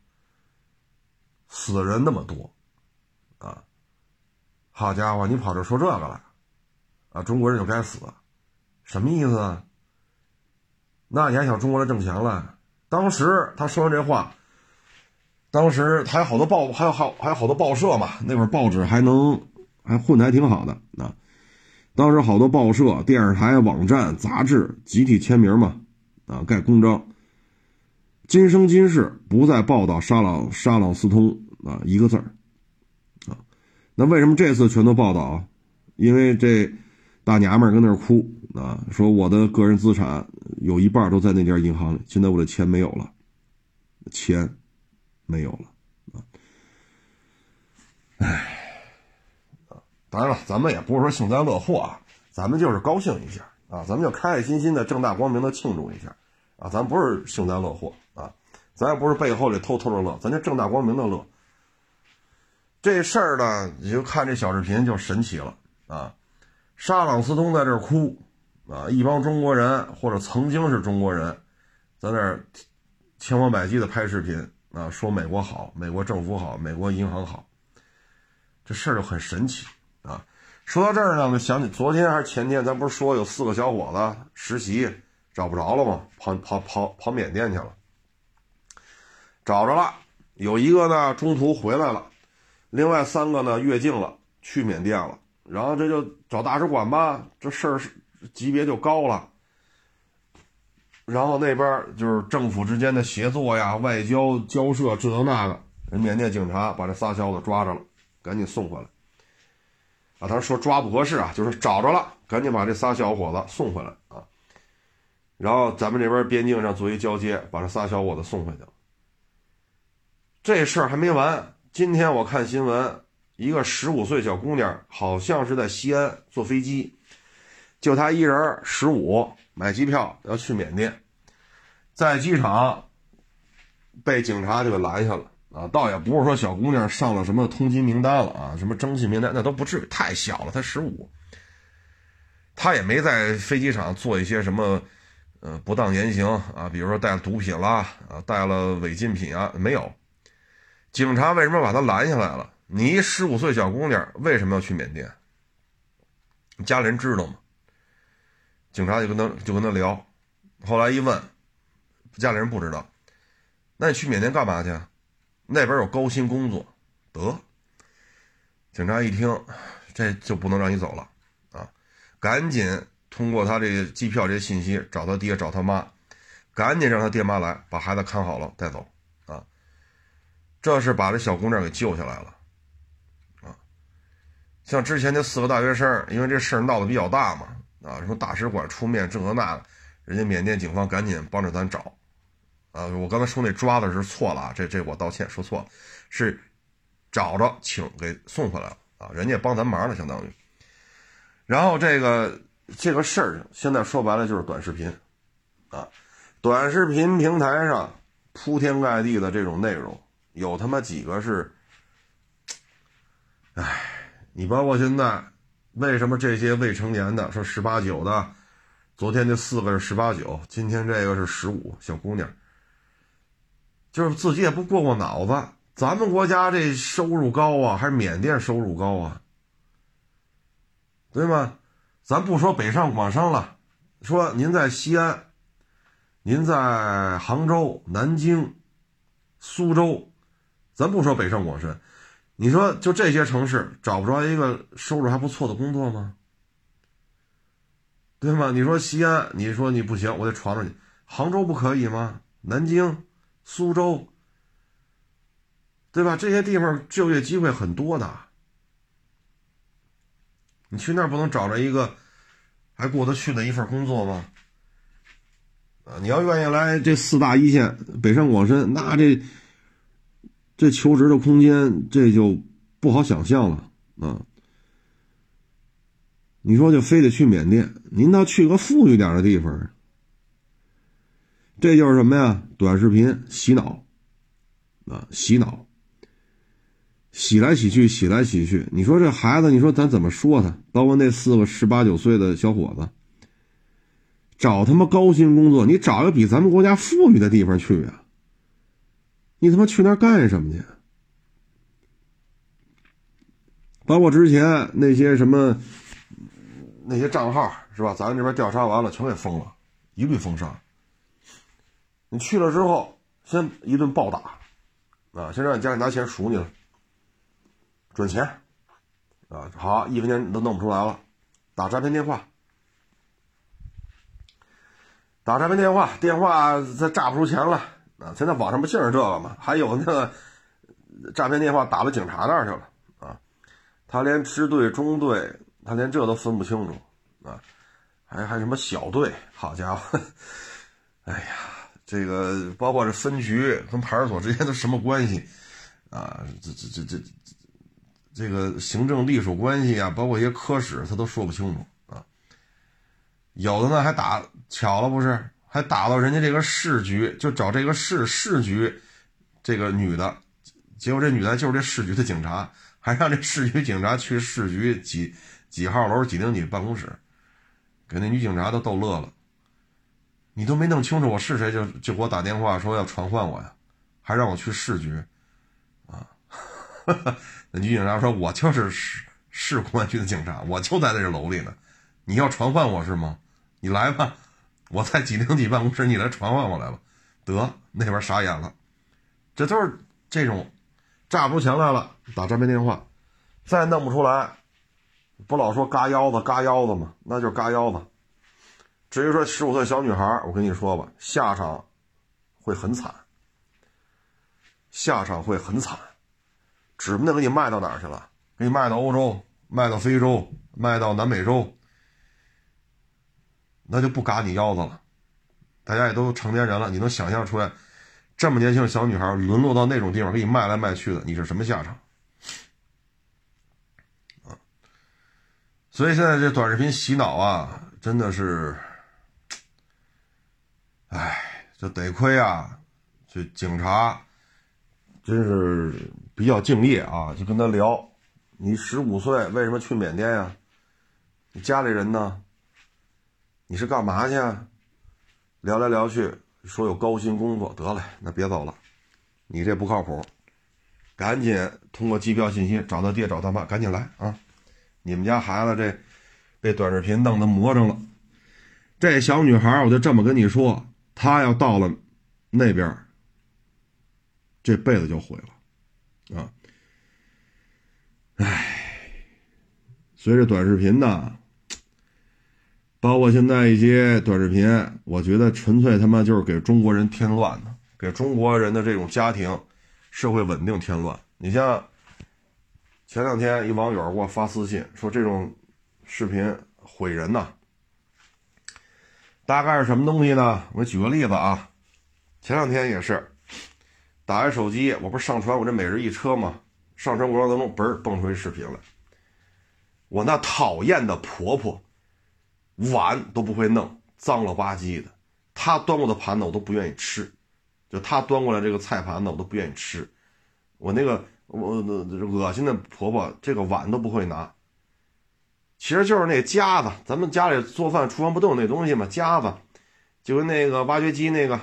死人那么多，啊，好家伙，你跑这说这个来，啊，中国人就该死，什么意思啊？那你还想中国人挣钱了？当时他说完这话，当时还有好多报，还有好还有好多报社嘛。那会儿报纸还能还混的还挺好的啊。当时好多报社、电视台、网站、杂志集体签名嘛，啊，盖公章，今生今世不再报道沙朗沙朗斯通啊一个字儿啊。那为什么这次全都报道？因为这。大娘们儿跟那儿哭啊，说我的个人资产有一半都在那家银行里，现在我的钱没有了，钱没有了啊！哎，当然了，咱们也不是说幸灾乐祸啊，咱们就是高兴一下啊，咱们就开开心心的、正大光明的庆祝一下啊，咱不是幸灾乐祸啊，咱也不是背后里偷偷的乐，咱就正大光明的乐。这事儿呢，你就看这小视频就神奇了啊！沙朗斯通在这儿哭，啊，一帮中国人或者曾经是中国人，在那儿千方百计的拍视频，啊，说美国好，美国政府好，美国银行好，这事儿就很神奇啊。说到这儿呢，我想起昨天还是前天，咱不是说有四个小伙子实习找不着了吗？跑跑跑跑缅甸去了，找着了，有一个呢中途回来了，另外三个呢越境了，去缅甸了。然后这就找大使馆吧，这事儿是级别就高了。然后那边就是政府之间的协作呀、外交交涉，这那个，人缅甸警察把这仨小子抓着了，赶紧送回来。啊，他说抓不合适啊，就是找着了，赶紧把这仨小伙子送回来啊。然后咱们这边边境上做一交接，把这仨小伙子送回去了。这事儿还没完，今天我看新闻。一个十五岁小姑娘，好像是在西安坐飞机，就她一人，十五买机票要去缅甸，在机场被警察就给拦下了啊！倒也不是说小姑娘上了什么通缉名单了啊，什么征信名单那都不至于，太小了，才十五，她也没在飞机场做一些什么呃不当言行啊，比如说带毒品啦啊，带了违禁品啊，没有。警察为什么把她拦下来了？你十五岁小姑娘为什么要去缅甸？家里人知道吗？警察就跟他就跟他聊，后来一问，家里人不知道。那你去缅甸干嘛去？那边有高薪工作。得，警察一听，这就不能让你走了啊！赶紧通过他这个机票这些信息找他爹找他妈，赶紧让他爹妈来把孩子看好了带走啊！这是把这小姑娘给救下来了啊。像之前那四个大学生，因为这事闹得比较大嘛，啊，什么大使馆出面这个那个，人家缅甸警方赶紧帮着咱找，啊，我刚才说那抓的是错了，这这我道歉说错了，是找着请给送回来了啊，人家帮咱忙了相当于。然后这个这个事儿现在说白了就是短视频，啊，短视频平台上铺天盖地的这种内容，有他妈几个是，唉。你包括现在，为什么这些未成年的说十八九的，昨天那四个是十八九，今天这个是十五小姑娘，就是自己也不过过脑子，咱们国家这收入高啊，还是缅甸收入高啊？对吗？咱不说北上广深了，说您在西安，您在杭州、南京、苏州，咱不说北上广深，你说就这些城市找不着一个收入还不错的工作吗？对吗？你说西安，你说你不行，我得闯闯去。杭州不可以吗？南京、苏州，对吧？这些地方就业机会很多的。你去那儿不能找着一个还过得去的一份工作吗？啊，你要愿意来这四大一线，北上广深，那这这求职的空间这就不好想象了啊。你说就非得去缅甸，您倒去个富裕点的地方。这就是什么呀？短视频洗脑，啊，洗脑，洗来洗去，洗来洗去。你说这孩子，你说咱怎么说他？包括那四个十八九岁的小伙子，找他妈高薪工作，你找一个比咱们国家富裕的地方去啊！你他妈去那儿干什么去？包括之前那些什么那些账号是吧？咱们这边调查完了，全给封了，一律封杀。你去了之后，先一顿暴打，啊，先让你家里拿钱赎你了，转钱，啊，好，一分钱都弄不出来了，打诈骗电话，打诈骗电话，电话再诈不出钱了，啊，现在网上不净是这个吗？还有那个诈骗电话打到警察那儿去了，啊，他连支队、中队，他连这都分不清楚，啊，还还什么小队，好家伙，哎呀！这个包括这分局跟派出所之间都什么关系啊？这这这这这个行政隶属关系啊，包括一些科室，他都说不清楚啊。有的呢还打巧了不是？还打到人家这个市局，就找这个市市局这个女的，结果这女的就是这市局的警察，还让这市局警察去市局几几号楼几零几办公室，给那女警察都逗乐了。你都没弄清楚我是谁，就就给我打电话说要传唤我呀，还让我去市局，啊，*laughs* 那女警察说：“我就是市市公安局的警察，我就在这楼里呢，你要传唤我是吗？你来吧，我在几零几办公室，你来传唤我来了。”得那边傻眼了，这都是这种炸不出钱来了，打诈骗电话，再弄不出来，不老说嘎腰子嘎腰子吗？那就是嘎腰子。至于说十五岁小女孩，我跟你说吧，下场会很惨，下场会很惨，指不定给你卖到哪儿去了，给你卖到欧洲，卖到非洲，卖到南美洲，那就不嘎你腰子了。大家也都成年人了，你能想象出来，这么年轻的小女孩沦落到那种地方给你卖来卖去的，你是什么下场？啊！所以现在这短视频洗脑啊，真的是。哎，这得亏啊，这警察真是比较敬业啊！就跟他聊，你十五岁为什么去缅甸呀？你家里人呢？你是干嘛去？聊来聊去，说有高薪工作，得了，那别走了，你这不靠谱，赶紧通过机票信息找他爹找他妈，赶紧来啊！你们家孩子这被短视频弄得魔怔了，这小女孩，我就这么跟你说。她要到了那边，这辈子就毁了，啊！唉，随着短视频呢，包括现在一些短视频，我觉得纯粹他妈就是给中国人添乱的，给中国人的这种家庭、社会稳定添乱。你像前两天一网友给我发私信说，这种视频毁人呐。大概是什么东西呢？我举个例子啊，前两天也是打开手机，我不是上传我这每日一车吗？上传过程当中，嘣蹦出一视频来。我那讨厌的婆婆，碗都不会弄，脏了吧唧的。她端过的盘子我都不愿意吃，就她端过来这个菜盘子我都不愿意吃。我那个我恶心的婆婆，这个碗都不会拿。其实就是那夹子，咱们家里做饭厨房不都有那东西吗？夹子，就跟那个挖掘机那个，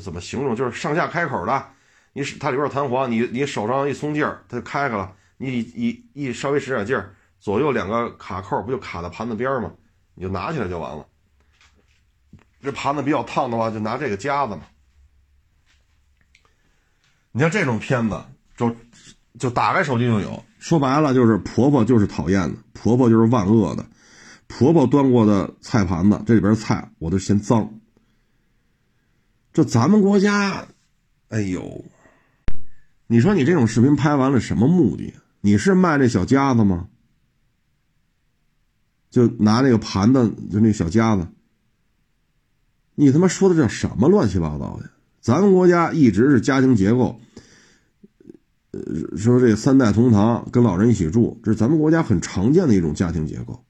怎么形容？就是上下开口的，你它里边有弹簧，你你手上一松劲儿，它就开开了。你一一稍微使点劲儿，左右两个卡扣不就卡在盘子边吗？你就拿起来就完了。这盘子比较烫的话，就拿这个夹子嘛。你像这种片子，就就打开手机就有。说白了就是婆婆就是讨厌的，婆婆就是万恶的，婆婆端过的菜盘子这里边菜我都嫌脏。这咱们国家，哎呦，你说你这种视频拍完了什么目的？你是卖这小夹子吗？就拿那个盘子，就那小夹子。你他妈说的这什么乱七八糟的？咱们国家一直是家庭结构，呃，说这三代同堂，跟老人一起住，这是咱们国家很常见的一种家庭结构。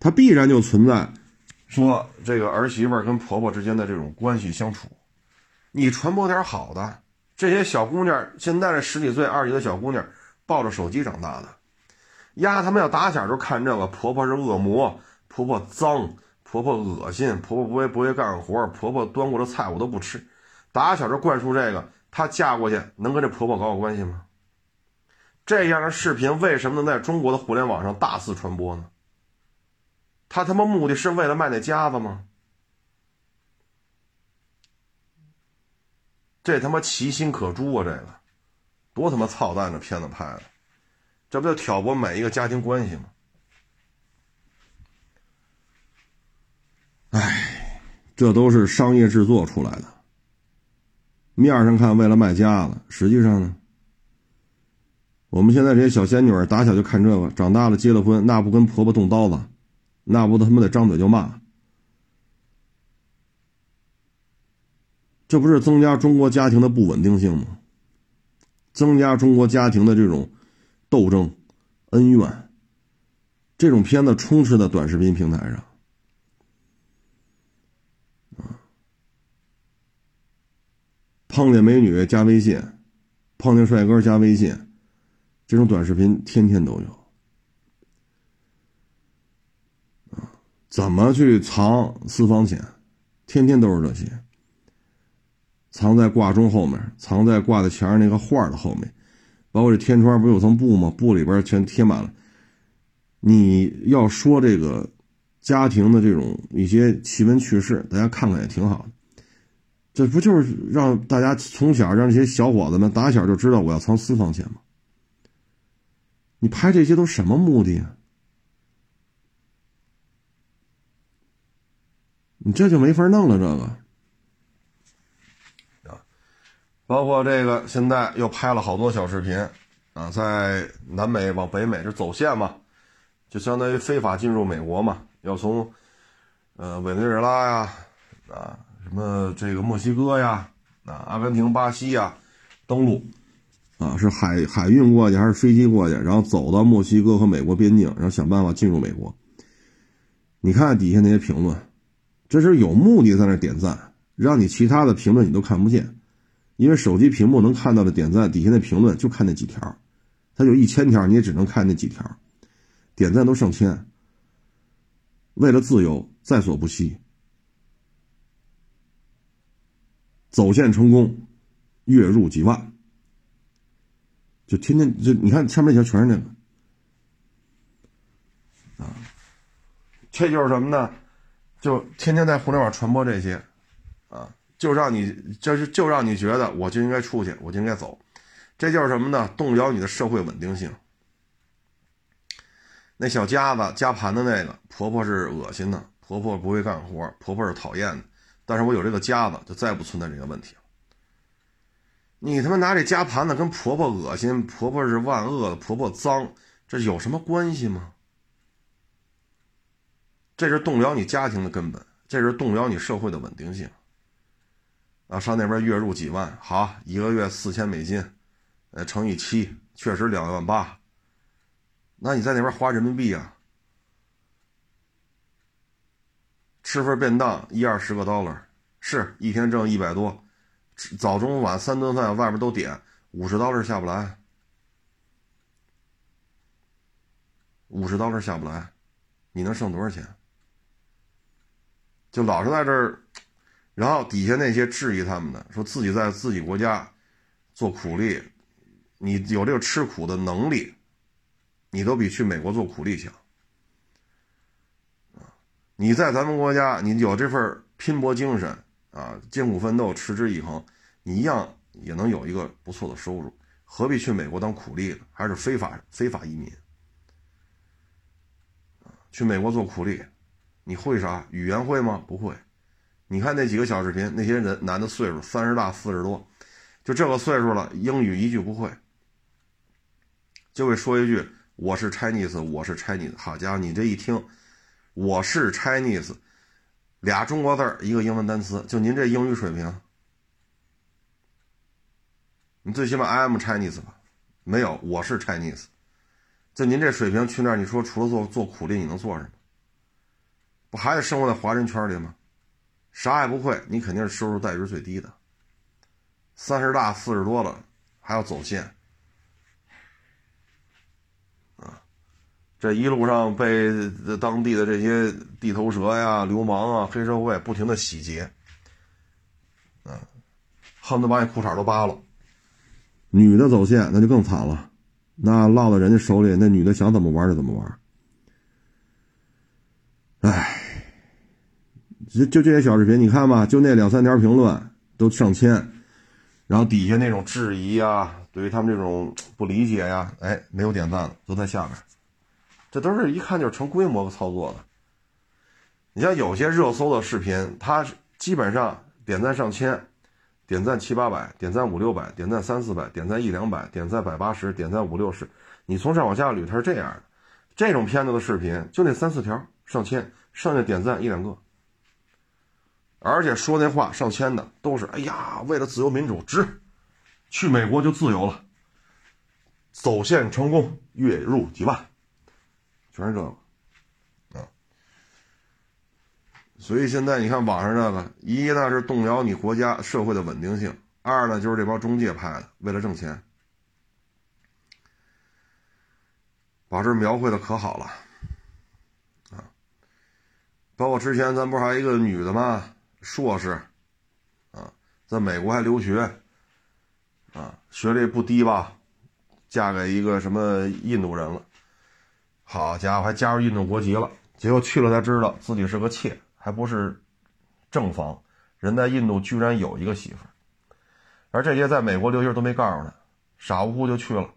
它必然就存在说这个儿媳妇跟婆婆之间的这种关系相处。你传播点好的，这些小姑娘现在这十几岁、二十几的小姑娘抱着手机长大的。丫他们要打小就看这个，婆婆是恶魔，婆婆脏，婆婆恶心，婆婆不会不会干活，婆婆端过的菜我都不吃。打小就灌输这个，她嫁过去能跟这婆婆搞好关系吗？这样的视频为什么能在中国的互联网上大肆传播呢？他他妈目的是为了卖那夹子吗？这他妈其心可诛啊！这个多他妈操蛋！这片子拍的。这不就挑拨每一个家庭关系吗？哎，这都是商业制作出来的。面上看为了卖家子，实际上呢，我们现在这些小仙女打小就看这个，长大了结了婚，那不跟婆婆动刀子，那不他妈得张嘴就骂。这不是增加中国家庭的不稳定性吗？增加中国家庭的这种。斗争、恩怨，这种片子充斥在短视频平台上，碰见美女加微信，碰见帅哥加微信，这种短视频天天都有。怎么去藏私房钱？天天都是这些，藏在挂钟后面，藏在挂在墙上那个画的后面。包括这天窗不有层布吗？布里边全贴满了。你要说这个家庭的这种一些奇闻趣事，大家看看也挺好的。这不就是让大家从小让这些小伙子们打小就知道我要藏私房钱吗？你拍这些都什么目的啊？你这就没法弄了，这个。包括这个，现在又拍了好多小视频，啊，在南美往北美这走线嘛，就相当于非法进入美国嘛，要从，呃，委内瑞拉呀，啊，什么这个墨西哥呀，啊，阿根廷、巴西呀，登陆，啊，是海海运过去还是飞机过去，然后走到墨西哥和美国边境，然后想办法进入美国。你看底下那些评论，这是有目的在那点赞，让你其他的评论你都看不见。因为手机屏幕能看到的点赞底下的评论就看那几条，它有一千条你也只能看那几条，点赞都上千。为了自由在所不惜，走线成功，月入几万，就天天就你看前面那条全是那个，啊，这就是什么呢？就天天在互联网传播这些，就让你，就是就让你觉得我就应该出去，我就应该走，这就是什么呢？动摇你的社会稳定性。那小夹子夹盘的那个婆婆是恶心的，婆婆不会干活，婆婆是讨厌的。但是我有这个夹子，就再不存在这个问题了。你他妈拿这夹盘子跟婆婆恶心，婆婆是万恶的，婆婆脏，这有什么关系吗？这是动摇你家庭的根本，这是动摇你社会的稳定性。啊，上那边月入几万，好，一个月四千美金，呃，乘以七，确实两万八。那你在那边花人民币啊？吃份便当一二十个 dollar，是一天挣一百多，早中晚三顿饭外边都点，五十 dollar 下不来，五十 dollar 下不来，你能剩多少钱？就老是在这儿。然后底下那些质疑他们的，说自己在自己国家做苦力，你有这个吃苦的能力，你都比去美国做苦力强！你在咱们国家，你有这份拼搏精神啊，艰苦奋斗，持之以恒，你一样也能有一个不错的收入，何必去美国当苦力呢？还是非法非法移民？去美国做苦力，你会啥？语言会吗？不会。你看那几个小视频，那些人男的岁数三十大四十多，就这个岁数了，英语一句不会，就会说一句“我是 Chinese”，我是 Chinese。好家伙，你这一听，我是 Chinese，俩中国字儿，一个英文单词，就您这英语水平，你最起码 I am Chinese 吧？没有，我是 Chinese。就您这水平去那儿，你说除了做做苦力，你能做什么？不还得生活在华人圈里吗？啥也不会，你肯定是收入待遇最低的。三十大四十多了，还要走线，啊，这一路上被当地的这些地头蛇呀、流氓啊、黑社会不停的洗劫，啊，恨不得把你裤衩都扒了。女的走线那就更惨了。那落到人家手里，那女的想怎么玩就怎么玩。哎，就这些小视频，你看吧，就那两三条评论都上千，然后底下那种质疑啊，对于他们这种不理解呀，哎，没有点赞的都在下面，这都是一看就是成规模操作的。你像有些热搜的视频，它基本上点赞上千。点赞七八百，点赞五六百，点赞三四百，点赞一两百，点赞百八十，点赞五六十，你从上往下捋，它是这样的。这种片子的视频就那三四条上千，剩下点赞一两个，而且说那话上千的都是哎呀，为了自由民主，值，去美国就自由了，走线成功，月入几万，全是这个。啊所以现在你看网上这个，一呢是动摇你国家社会的稳定性，二呢就是这帮中介派的，为了挣钱，把这描绘的可好了，啊，包括之前咱不是还一个女的吗？硕士，啊，在美国还留学，啊，学历不低吧？嫁给一个什么印度人了，好家伙，还加入印度国籍了，结果去了才知道自己是个妾。还不是正房，人在印度居然有一个媳妇，而这些在美国留学都没告诉他，傻乎乎就去了。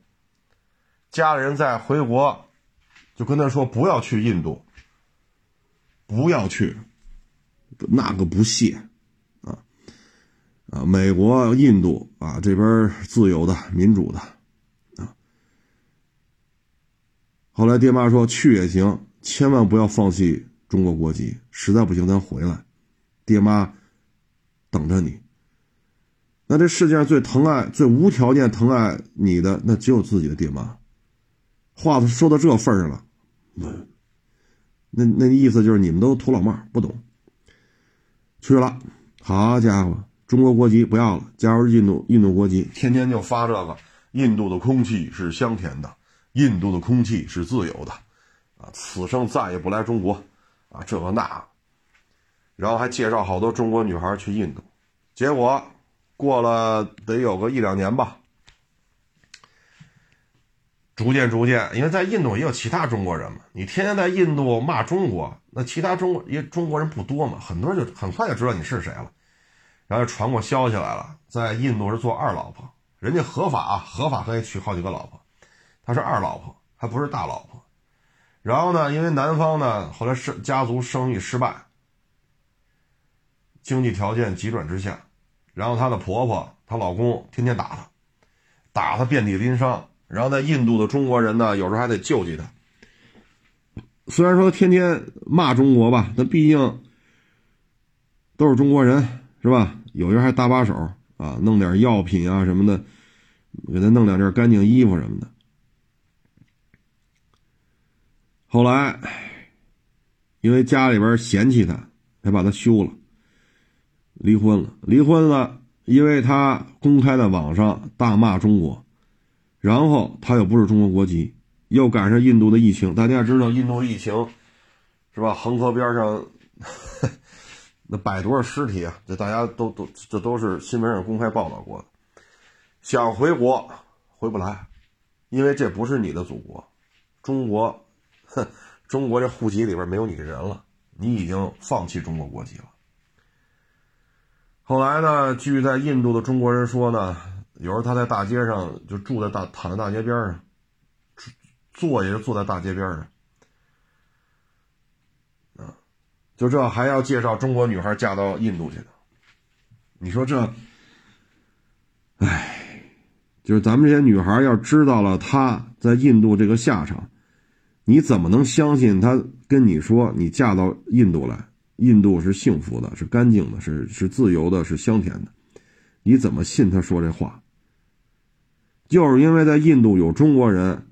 家里人在回国，就跟他说不要去印度，不要去，那个不屑啊啊！美国、印度啊这边自由的、民主的啊。后来爹妈说去也行，千万不要放弃。中国国籍实在不行，咱回来，爹妈等着你。那这世界上最疼爱、最无条件疼爱你的，那只有自己的爹妈。话都说到这份上了，那那意思就是你们都土老帽，不懂。去了，好家伙，中国国籍不要了，加入印度印度国籍，天天就发这个：印度的空气是香甜的，印度的空气是自由的，啊，此生再也不来中国。啊，这个那，然后还介绍好多中国女孩去印度，结果过了得有个一两年吧，逐渐逐渐，因为在印度也有其他中国人嘛，你天天在印度骂中国，那其他中国因为中国人不多嘛，很多人就很快就知道你是谁了，然后就传过消息来了，在印度是做二老婆，人家合法合法可以娶好几个老婆，他是二老婆，还不是大老婆。然后呢？因为男方呢，后来生家族生意失败，经济条件急转直下，然后她的婆婆、她老公天天打她，打她遍体鳞伤。然后在印度的中国人呢，有时候还得救济他。虽然说天天骂中国吧，但毕竟都是中国人，是吧？有人还搭把手啊，弄点药品啊什么的，给他弄两件干净衣服什么的。后来，因为家里边嫌弃他，才把他休了，离婚了。离婚了，因为他公开在网上大骂中国，然后他又不是中国国籍，又赶上印度的疫情。大家知道印度疫情，是吧？恒河边上 *laughs* 那摆多少尸体啊？这大家都都这都是新闻上公开报道过的。想回国回不来，因为这不是你的祖国，中国。哼，*laughs* 中国这户籍里边没有你的人了，你已经放弃中国国籍了。后来呢，据在印度的中国人说呢，有时候他在大街上就住在大躺在大街边上，坐也是坐在大街边上，啊，就这还要介绍中国女孩嫁到印度去的，你说这，哎，就是咱们这些女孩要知道了她在印度这个下场，你怎么能相信她跟你说你嫁到印度来？印度是幸福的，是干净的，是是自由的，是香甜的。你怎么信他说这话？就是因为在印度有中国人，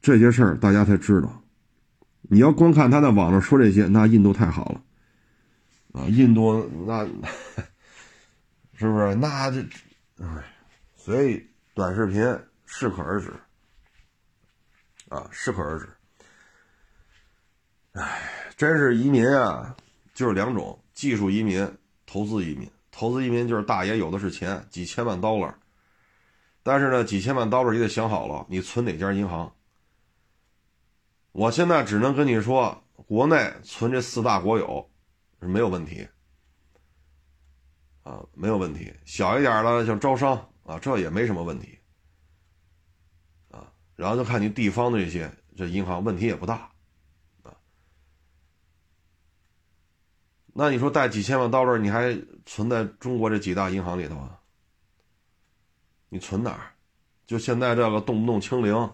这些事儿大家才知道。你要光看他在网上说这些，那印度太好了啊！印度那是不是？那这哎，所以短视频适可而止啊，适可而止。哎，真是移民啊，就是两种：技术移民、投资移民。投资移民就是大爷有的是钱，几千万 dollar，但是呢，几千万 dollar 也得想好了，你存哪家银行。我现在只能跟你说，国内存这四大国有是没有问题啊，没有问题。小一点的像招商啊，这也没什么问题啊。然后就看你地方的这些这银行问题也不大。那你说带几千万 dollar，你还存在中国这几大银行里头啊？你存哪儿？就现在这个动不动清零，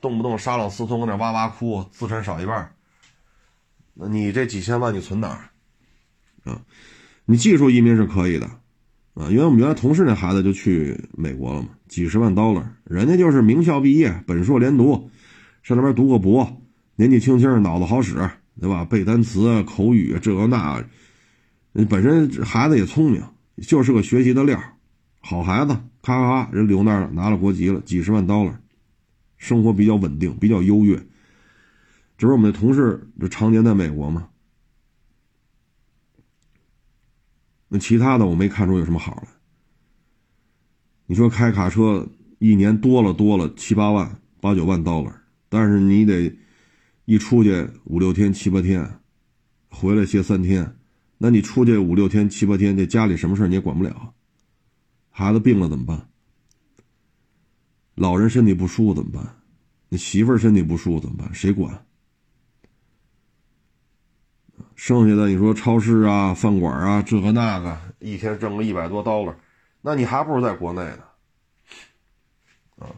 动不动沙朗斯通搁那哇哇哭，资产少一半。那你这几千万你存哪儿？啊，你技术移民是可以的，啊，因为我们原来同事那孩子就去美国了嘛，几十万 dollar，人家就是名校毕业，本硕连读，上那边读个博，年纪轻轻脑子好使。对吧？背单词、口语，这个那，本身孩子也聪明，就是个学习的料，好孩子，咔咔咔，人留那儿了，拿了国籍了，几十万刀了，生活比较稳定，比较优越。这不是我们的同事，这常年在美国吗？那其他的我没看出有什么好来。你说开卡车一年多了多了七八万、八九万 dollar，，但是你得。一出去五六天七八天，回来歇三天，那你出去五六天七八天，这家里什么事你也管不了。孩子病了怎么办？老人身体不舒服怎么办？你媳妇儿身体不舒服怎么办？谁管？剩下的你说超市啊、饭馆啊，这个那个，一天挣个一百多刀了，那你还不如在国内呢。啊，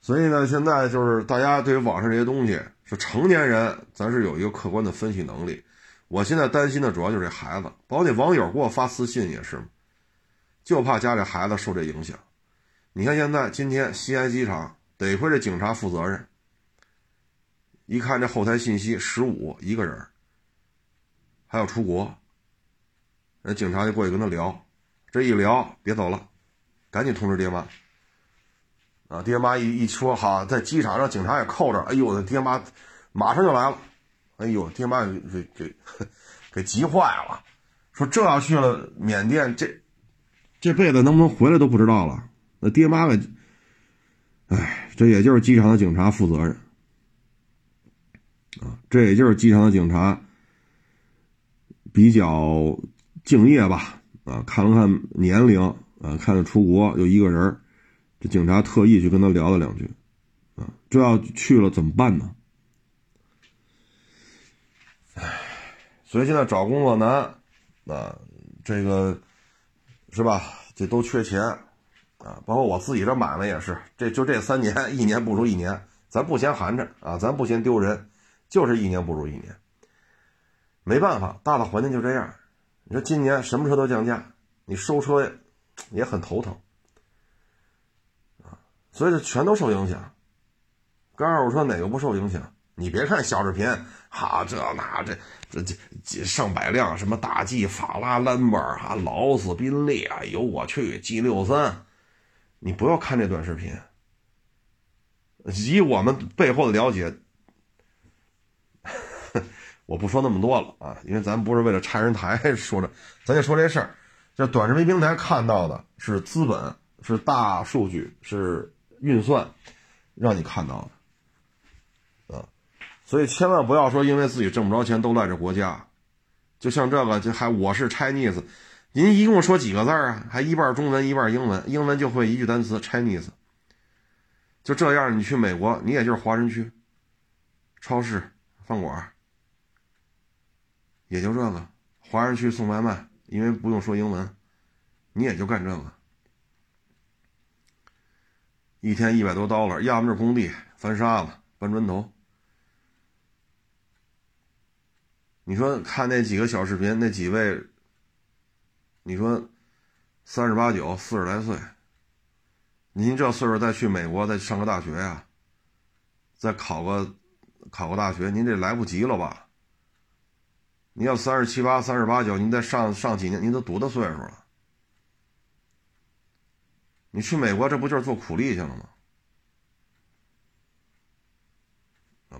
所以呢，现在就是大家对于网上这些东西。就成年人，咱是有一个客观的分析能力。我现在担心的主要就是这孩子，包括那网友给我发私信也是，就怕家里孩子受这影响。你看现在今天西安机场，得亏这警察负责任。一看这后台信息，十五一个人，还要出国，人警察就过去跟他聊，这一聊别走了，赶紧通知爹妈。啊，爹妈一一说好，在机场让警察也扣着，哎呦，我的爹妈马上就来了，哎呦，爹妈给给给急坏了，说这要去了缅甸，这这辈子能不能回来都不知道了。那爹妈给，哎，这也就是机场的警察负责任啊，这也就是机场的警察比较敬业吧，啊，看了看年龄，啊，看着出国就一个人。这警察特意去跟他聊了两句，啊，这要去了怎么办呢？唉，所以现在找工作难，啊，这个是吧？这都缺钱，啊，包括我自己这买卖也是，这就这三年，*laughs* 一年不如一年，咱不嫌寒碜啊，咱不嫌丢人，就是一年不如一年。没办法，大的环境就这样。你说今年什么车都降价，你收车也很头疼。所以这全都受影响，跟二手车哪个不受影响？你别看小视频，哈，这那这这这上百辆什么大 G、法拉、兰博哈、劳斯、宾利，哎呦我去，G 六三，你不要看这短视频。以我们背后的了解，*laughs* 我不说那么多了啊，因为咱不是为了拆人台 *laughs* 说的，咱就说这事儿。这短视频平台看到的是资本，是大数据，是。运算，让你看到的，啊，所以千万不要说因为自己挣不着钱都赖着国家，就像这个，就还我是 Chinese，您一共说几个字啊？还一半中文一半英文，英文就会一句单词 Chinese。就这样，你去美国，你也就是华人区、超市、饭馆，也就这个华人区送外卖，因为不用说英文，你也就干这个。一天一百多刀了，要么是工地翻沙子、搬砖头。你说看那几个小视频，那几位，你说三十八九、四十来岁，您这岁数再去美国再上个大学呀，再考个考个大学，您这来不及了吧？你要三十七八、三十八九，您再上上几年，您都多大岁数了？你去美国，这不就是做苦力去了吗？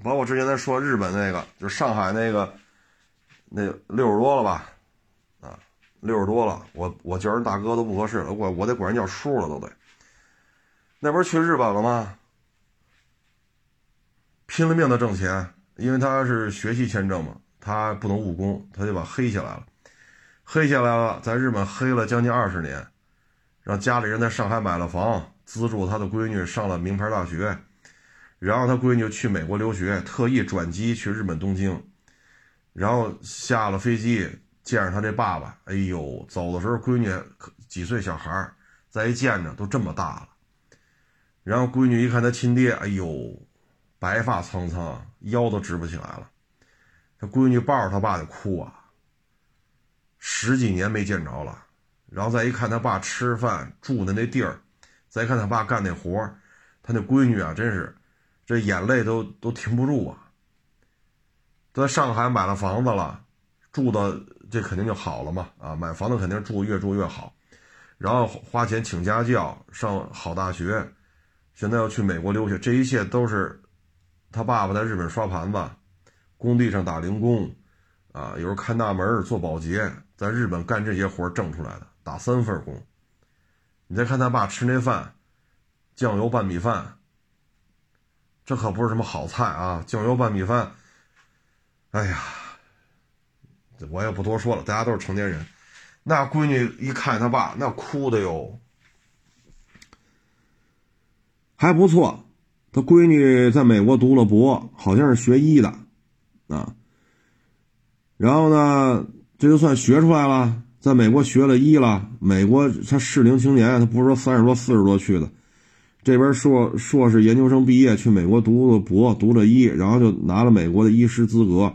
包括之前咱说日本那个，就是上海那个，那六十多了吧，啊，六十多了，我我叫人大哥都不合适了，我我得管人叫叔了都得。那不是去日本了吗？拼了命的挣钱，因为他是学习签证嘛，他不能务工，他就把黑下来了，黑下来了，在日本黑了将近二十年。让家里人在上海买了房，资助他的闺女上了名牌大学，然后他闺女去美国留学，特意转机去日本东京，然后下了飞机见着他这爸爸，哎呦，走的时候闺女几岁小孩再一见着都这么大了，然后闺女一看他亲爹，哎呦，白发苍苍，腰都直不起来了，他闺女抱着他爸就哭啊，十几年没见着了。然后再一看他爸吃饭住的那地儿，再看他爸干那活他那闺女啊，真是这眼泪都都停不住啊。在上海买了房子了，住的这肯定就好了嘛啊，买房子肯定住越住越好，然后花钱请家教上好大学，现在要去美国留学，这一切都是他爸爸在日本刷盘子，工地上打零工，啊，有时候看大门做保洁，在日本干这些活挣出来的。打三份工，你再看他爸吃那饭，酱油拌米饭，这可不是什么好菜啊！酱油拌米饭，哎呀，我也不多说了，大家都是成年人。那闺女一看他爸，那哭的哟，还不错。他闺女在美国读了博，好像是学医的啊。然后呢，这就算学出来了。在美国学了医了，美国他适龄青年，他不是说三十多、四十多去的，这边硕硕士研究生毕业去美国读了博，读了医，然后就拿了美国的医师资格，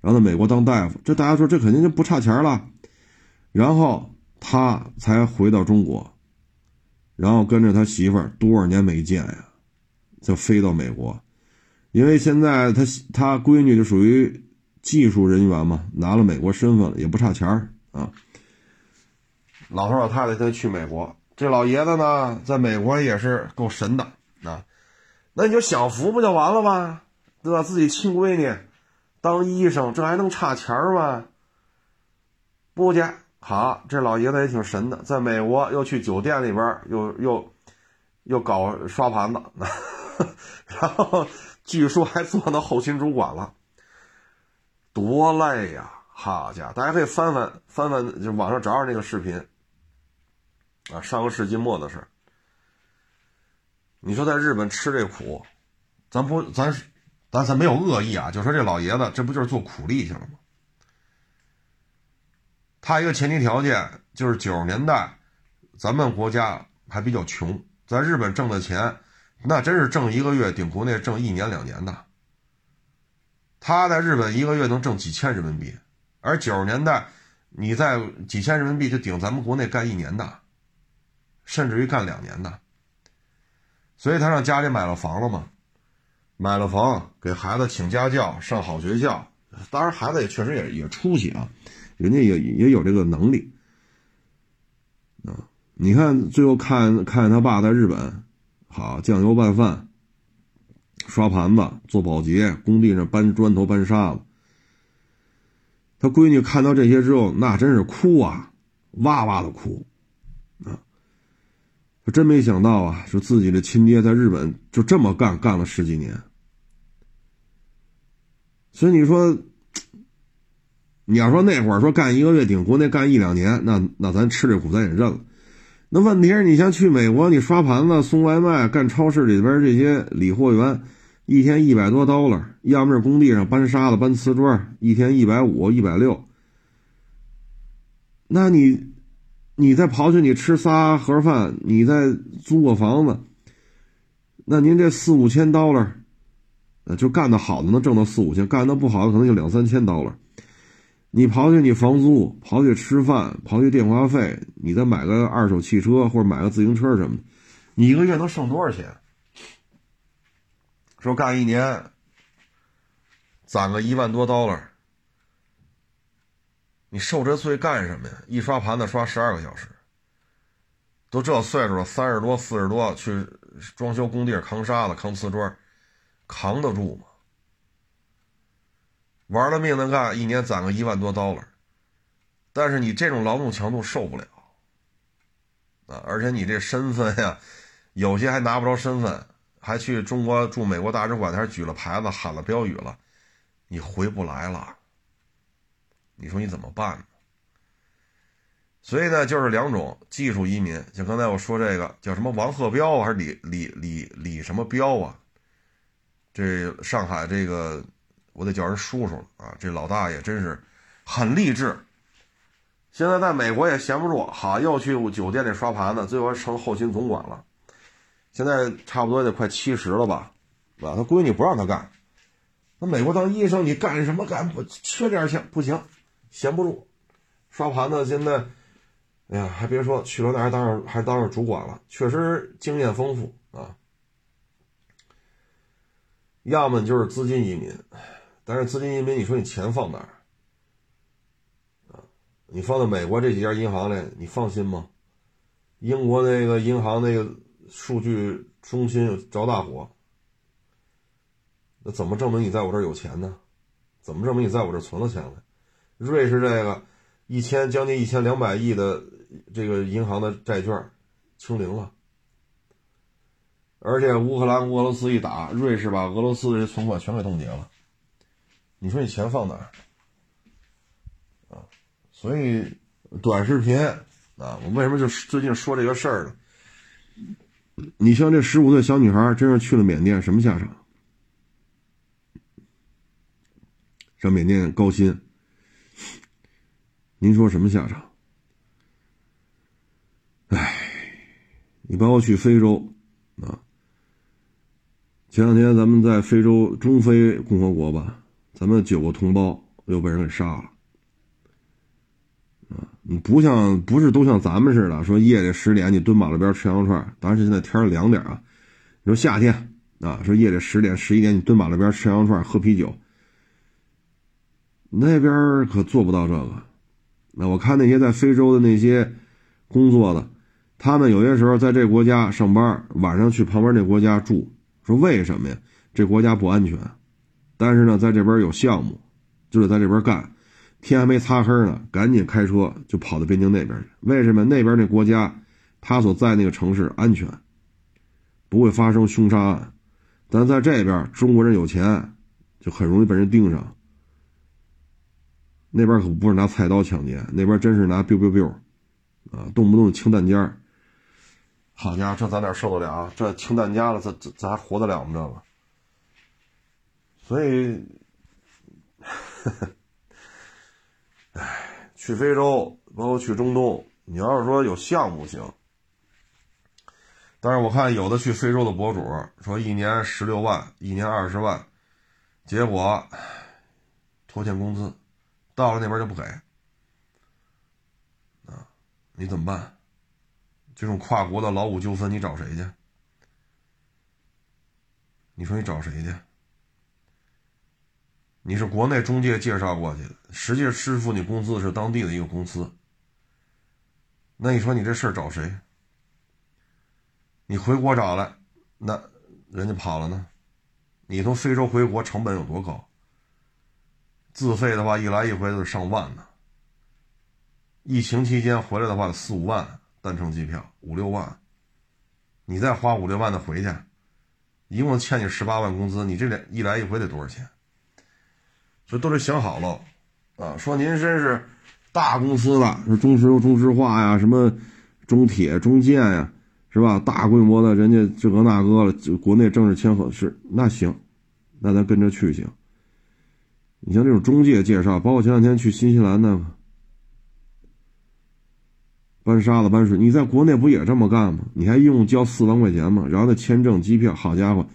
然后在美国当大夫，这大家说这肯定就不差钱了，然后他才回到中国，然后跟着他媳妇儿多少年没见呀，就飞到美国，因为现在他他闺女就属于技术人员嘛，拿了美国身份了，也不差钱啊。老头老太太他去美国，这老爷子呢，在美国也是够神的啊。那你就享福不就完了吗？对吧？自己亲闺女当医生，这还能差钱吗？不去。好，这老爷子也挺神的，在美国又去酒店里边又又又搞刷盘子，*laughs* 然后据说还做到后勤主管了，多累呀！好家伙，大家可以翻翻翻翻，就网上找找那个视频。啊，上个世纪末的事你说在日本吃这苦，咱不，咱咱咱没有恶意啊，就说这老爷子这不就是做苦力去了吗？他一个前提条件就是九十年代，咱们国家还比较穷，在日本挣的钱，那真是挣一个月顶国内挣一年两年的。他在日本一个月能挣几千人民币，而九十年代，你在几千人民币就顶咱们国内干一年的。甚至于干两年的，所以他让家里买了房了嘛，买了房给孩子请家教上好学校，当然孩子也确实也也出息啊，人家也也有这个能力啊。你看最后看看他爸在日本，好酱油拌饭、刷盘子、做保洁，工地上搬砖头搬沙子。他闺女看到这些之后，那真是哭啊，哇哇的哭啊。真没想到啊！说自己的亲爹在日本就这么干，干了十几年。所以你说，你要说那会儿说干一个月顶国内干一两年，那那咱吃这苦咱也认了。那问题是你像去美国，你刷盘子、送外卖、干超市里边这些理货员，一天一百多刀了；要么是工地上搬沙子、搬瓷砖，一天一百五、一百六。那你，你再刨去你吃仨盒饭，你再租个房子，那您这四五千刀了，就干的好的能挣到四五千，干的不好的可能就两三千刀了。你刨去你房租，刨去吃饭，刨去电话费，你再买个二手汽车或者买个自行车什么的，你一个月能剩多少钱？说干一年攒个一万多刀了，你受这罪干什么呀？一刷盘子刷十二个小时，都这岁数了，三十多四十多去装修工地扛沙子扛瓷砖，扛得住吗？玩了命的干，一年攒个一万多刀了，但是你这种劳动强度受不了啊！而且你这身份呀，有些还拿不着身份，还去中国驻美国大使馆那举了牌子喊了标语了，你回不来了。你说你怎么办呢？所以呢，就是两种技术移民，像刚才我说这个叫什么王鹤彪还是李李李李什么彪啊？这上海这个。我得叫人叔叔了啊！这老大爷真是很励志。现在在美国也闲不住，好又去酒店里刷盘子，最后成后勤总管了。现在差不多得快七十了吧？啊，他闺女不让他干。那美国当医生，你干什么干？不缺点钱不行，闲不住。刷盘子现在，哎呀，还别说，去了那还当上还当上主管了，确实经验丰富啊。要么就是资金移民。但是资金移民，你说你钱放哪儿啊？你放到美国这几家银行里，你放心吗？英国那个银行那个数据中心着大火，那怎么证明你在我这儿有钱呢？怎么证明你在我这儿存了钱了？瑞士这个一千将近一千两百亿的这个银行的债券清零了，而且乌克兰俄罗斯一打，瑞士把俄罗斯的存款全给冻结了。你说你钱放哪儿啊？所以短视频啊，我为什么就最近说这个事儿呢？你像这十五岁小女孩，真是去了缅甸，什么下场？上缅甸高薪，您说什么下场？哎，你包括去非洲啊，前两天咱们在非洲中非共和国吧。咱们九个同胞又被人给杀了，啊，你不像不是都像咱们似的，说夜里十点你蹲马路边吃羊肉串，当然现在天凉点啊。你说夏天啊，说夜里十点十一点你蹲马路边吃羊肉串喝啤酒，那边可做不到这个。那我看那些在非洲的那些工作的，他们有些时候在这国家上班，晚上去旁边那国家住，说为什么呀？这国家不安全。但是呢，在这边有项目，就得在这边干。天还没擦黑呢，赶紧开车就跑到边境那边去。为什么？那边那国家，他所在那个城市安全，不会发生凶杀案。但在这边，中国人有钱，就很容易被人盯上。那边可不是拿菜刀抢劫，那边真是拿 biu biu biu，啊，动不动清弹夹。好家伙，这咱哪受得了？这清弹夹了，咱咱咱还活得了吗？这个？所以，唉，去非洲，包括去中东，你要是说有项目行。但是我看有的去非洲的博主说一年十六万，一年二十万，结果拖欠工资，到了那边就不给，啊，你怎么办？这种跨国的劳务纠纷，你找谁去？你说你找谁去？你是国内中介介绍过去的，实际支付你工资是当地的一个公司。那你说你这事儿找谁？你回国找来，那人家跑了呢？你从非洲回国成本有多高？自费的话，一来一回都是上万呢。疫情期间回来的话，四五万单程机票，五六万。你再花五六万的回去，一共欠你十八万工资，你这两一来一回得多少钱？所以都得想好了，啊，说您真是大公司了，说中石油、中石化呀，什么中铁、中建呀，是吧？大规模的，人家这个那个了，国内正式签合适，那行，那咱跟着去行。你像这种中介介绍，包括前两天去新西兰那个搬沙子、搬水，你在国内不也这么干吗？你还用交四万块钱吗？然后那签证、机票，好家伙，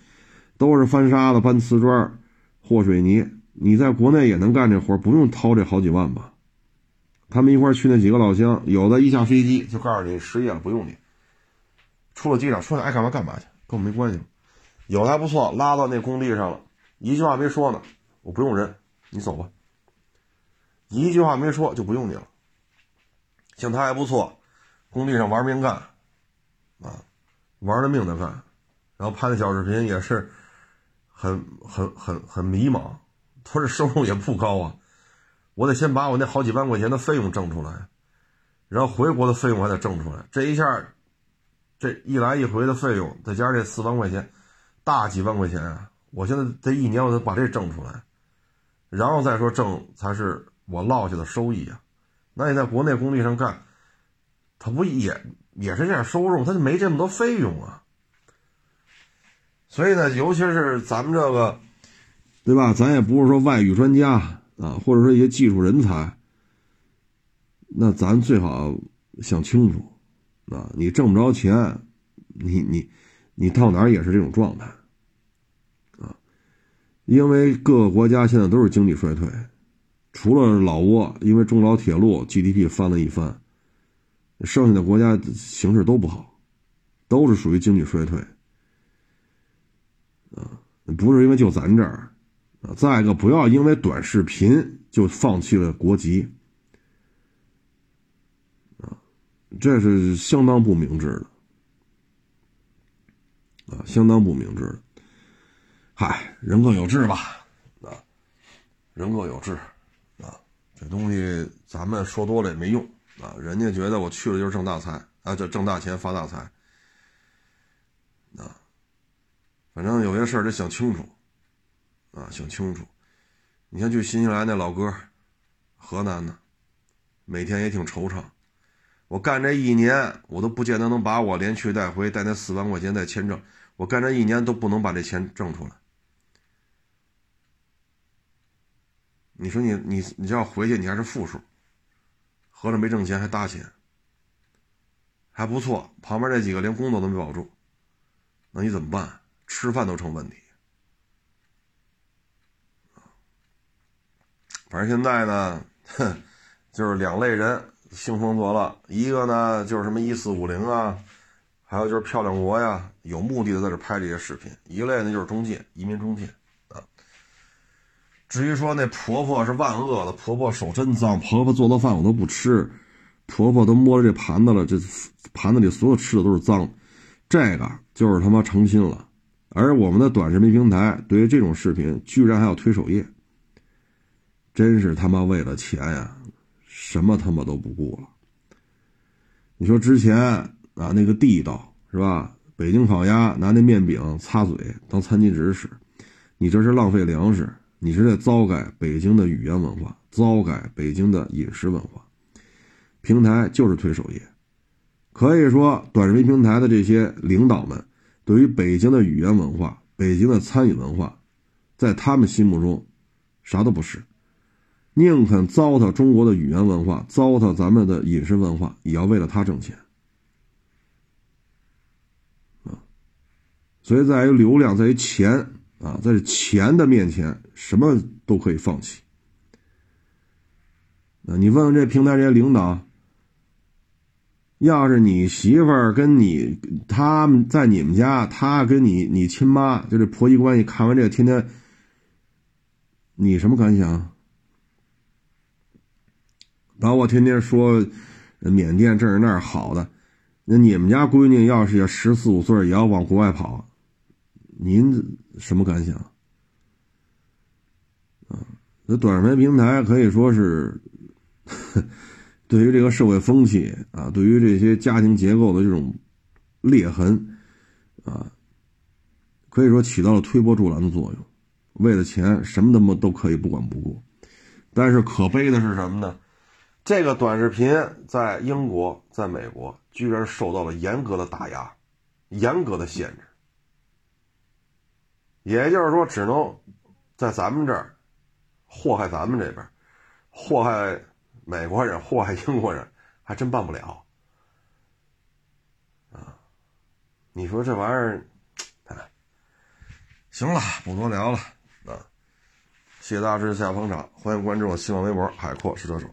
都是翻沙子、搬瓷砖、和水泥。你在国内也能干这活，不用掏这好几万吧？他们一块去那几个老乡，有的一下飞机就告诉你失业了，不用你。出了机场，说你爱干嘛干嘛去，跟我没关系。有的还不错，拉到那工地上了，一句话没说呢，我不用人。你走吧，一句话没说就不用你了。像他还不错，工地上玩命干，啊，玩了命的干，然后拍的小视频也是很很很很迷茫。他这收入也不高啊，我得先把我那好几万块钱的费用挣出来，然后回国的费用还得挣出来。这一下，这一来一回的费用，再加上这四万块钱，大几万块钱啊！我现在这一年我得把这挣出来。然后再说挣才是我落下的收益啊，那你在国内工地上干，他不也也是这样收入，他就没这么多费用啊。所以呢，尤其是咱们这个，对吧？咱也不是说外语专家啊，或者说一些技术人才，那咱最好想清楚啊，你挣不着钱，你你你到哪儿也是这种状态。因为各个国家现在都是经济衰退，除了老挝，因为中老铁路 GDP 翻了一番，剩下的国家形势都不好，都是属于经济衰退。啊，不是因为就咱这儿，啊，再一个不要因为短视频就放弃了国籍，啊，这是相当不明智的，啊，相当不明智的。嗨，人各有志吧，啊，人各有志，啊，这东西咱们说多了也没用，啊，人家觉得我去了就是挣大财，啊，就挣大钱发大财，啊，反正有些事儿得想清楚，啊，想清楚。你像去新西兰那老哥，河南的，每天也挺惆怅。我干这一年，我都不见得能把我连去带回带那四万块钱带签证，我干这一年都不能把这钱挣出来。你说你你你这要回去，你还是负数，合着没挣钱还搭钱，还不错。旁边这几个连工作都没保住，那你怎么办？吃饭都成问题。反正现在呢，哼，就是两类人兴风作浪，一个呢就是什么一四五零啊，还有就是漂亮国呀，有目的的在这拍这些视频；一类呢就是中介，移民中介。至于说那婆婆是万恶的，婆婆手真脏，婆婆做的饭我都不吃，婆婆都摸着这盘子了，这盘子里所有吃的都是脏，这个就是他妈成心了。而我们的短视频平台对于这种视频居然还要推首页，真是他妈为了钱呀，什么他妈都不顾了。你说之前啊那个地道是吧？北京烤鸭拿那面饼擦嘴当餐巾纸使，你这是浪费粮食。你是在糟改北京的语言文化，糟改北京的饮食文化。平台就是推首页，可以说短视频平台的这些领导们，对于北京的语言文化、北京的餐饮文化，在他们心目中，啥都不是，宁肯糟蹋中国的语言文化，糟蹋咱们的饮食文化，也要为了他挣钱。啊，所以在于流量，在于钱。啊，在钱的面前，什么都可以放弃。啊，你问问这平台这些领导，要是你媳妇儿跟你他们在你们家，他跟你你亲妈就这婆媳关系，看完这个天天，你什么感想？把我天天说缅甸这儿那儿好的，那你们家闺女要是要十四五岁，也要往国外跑。您什么感想？啊，这短视频平台可以说是对于这个社会风气啊，对于这些家庭结构的这种裂痕啊，可以说起到了推波助澜的作用。为了钱，什么他妈都可以不管不顾。但是可悲的是什么呢？这个短视频在英国、在美国居然受到了严格的打压、严格的限制。也就是说，只能在咱们这儿祸害咱们这边，祸害美国人、祸害英国人，还真办不了。啊，你说这玩意儿，哎，行了，不多聊了啊。谢谢大家支持，下捧场，欢迎关注我新浪微博“海阔试车手”。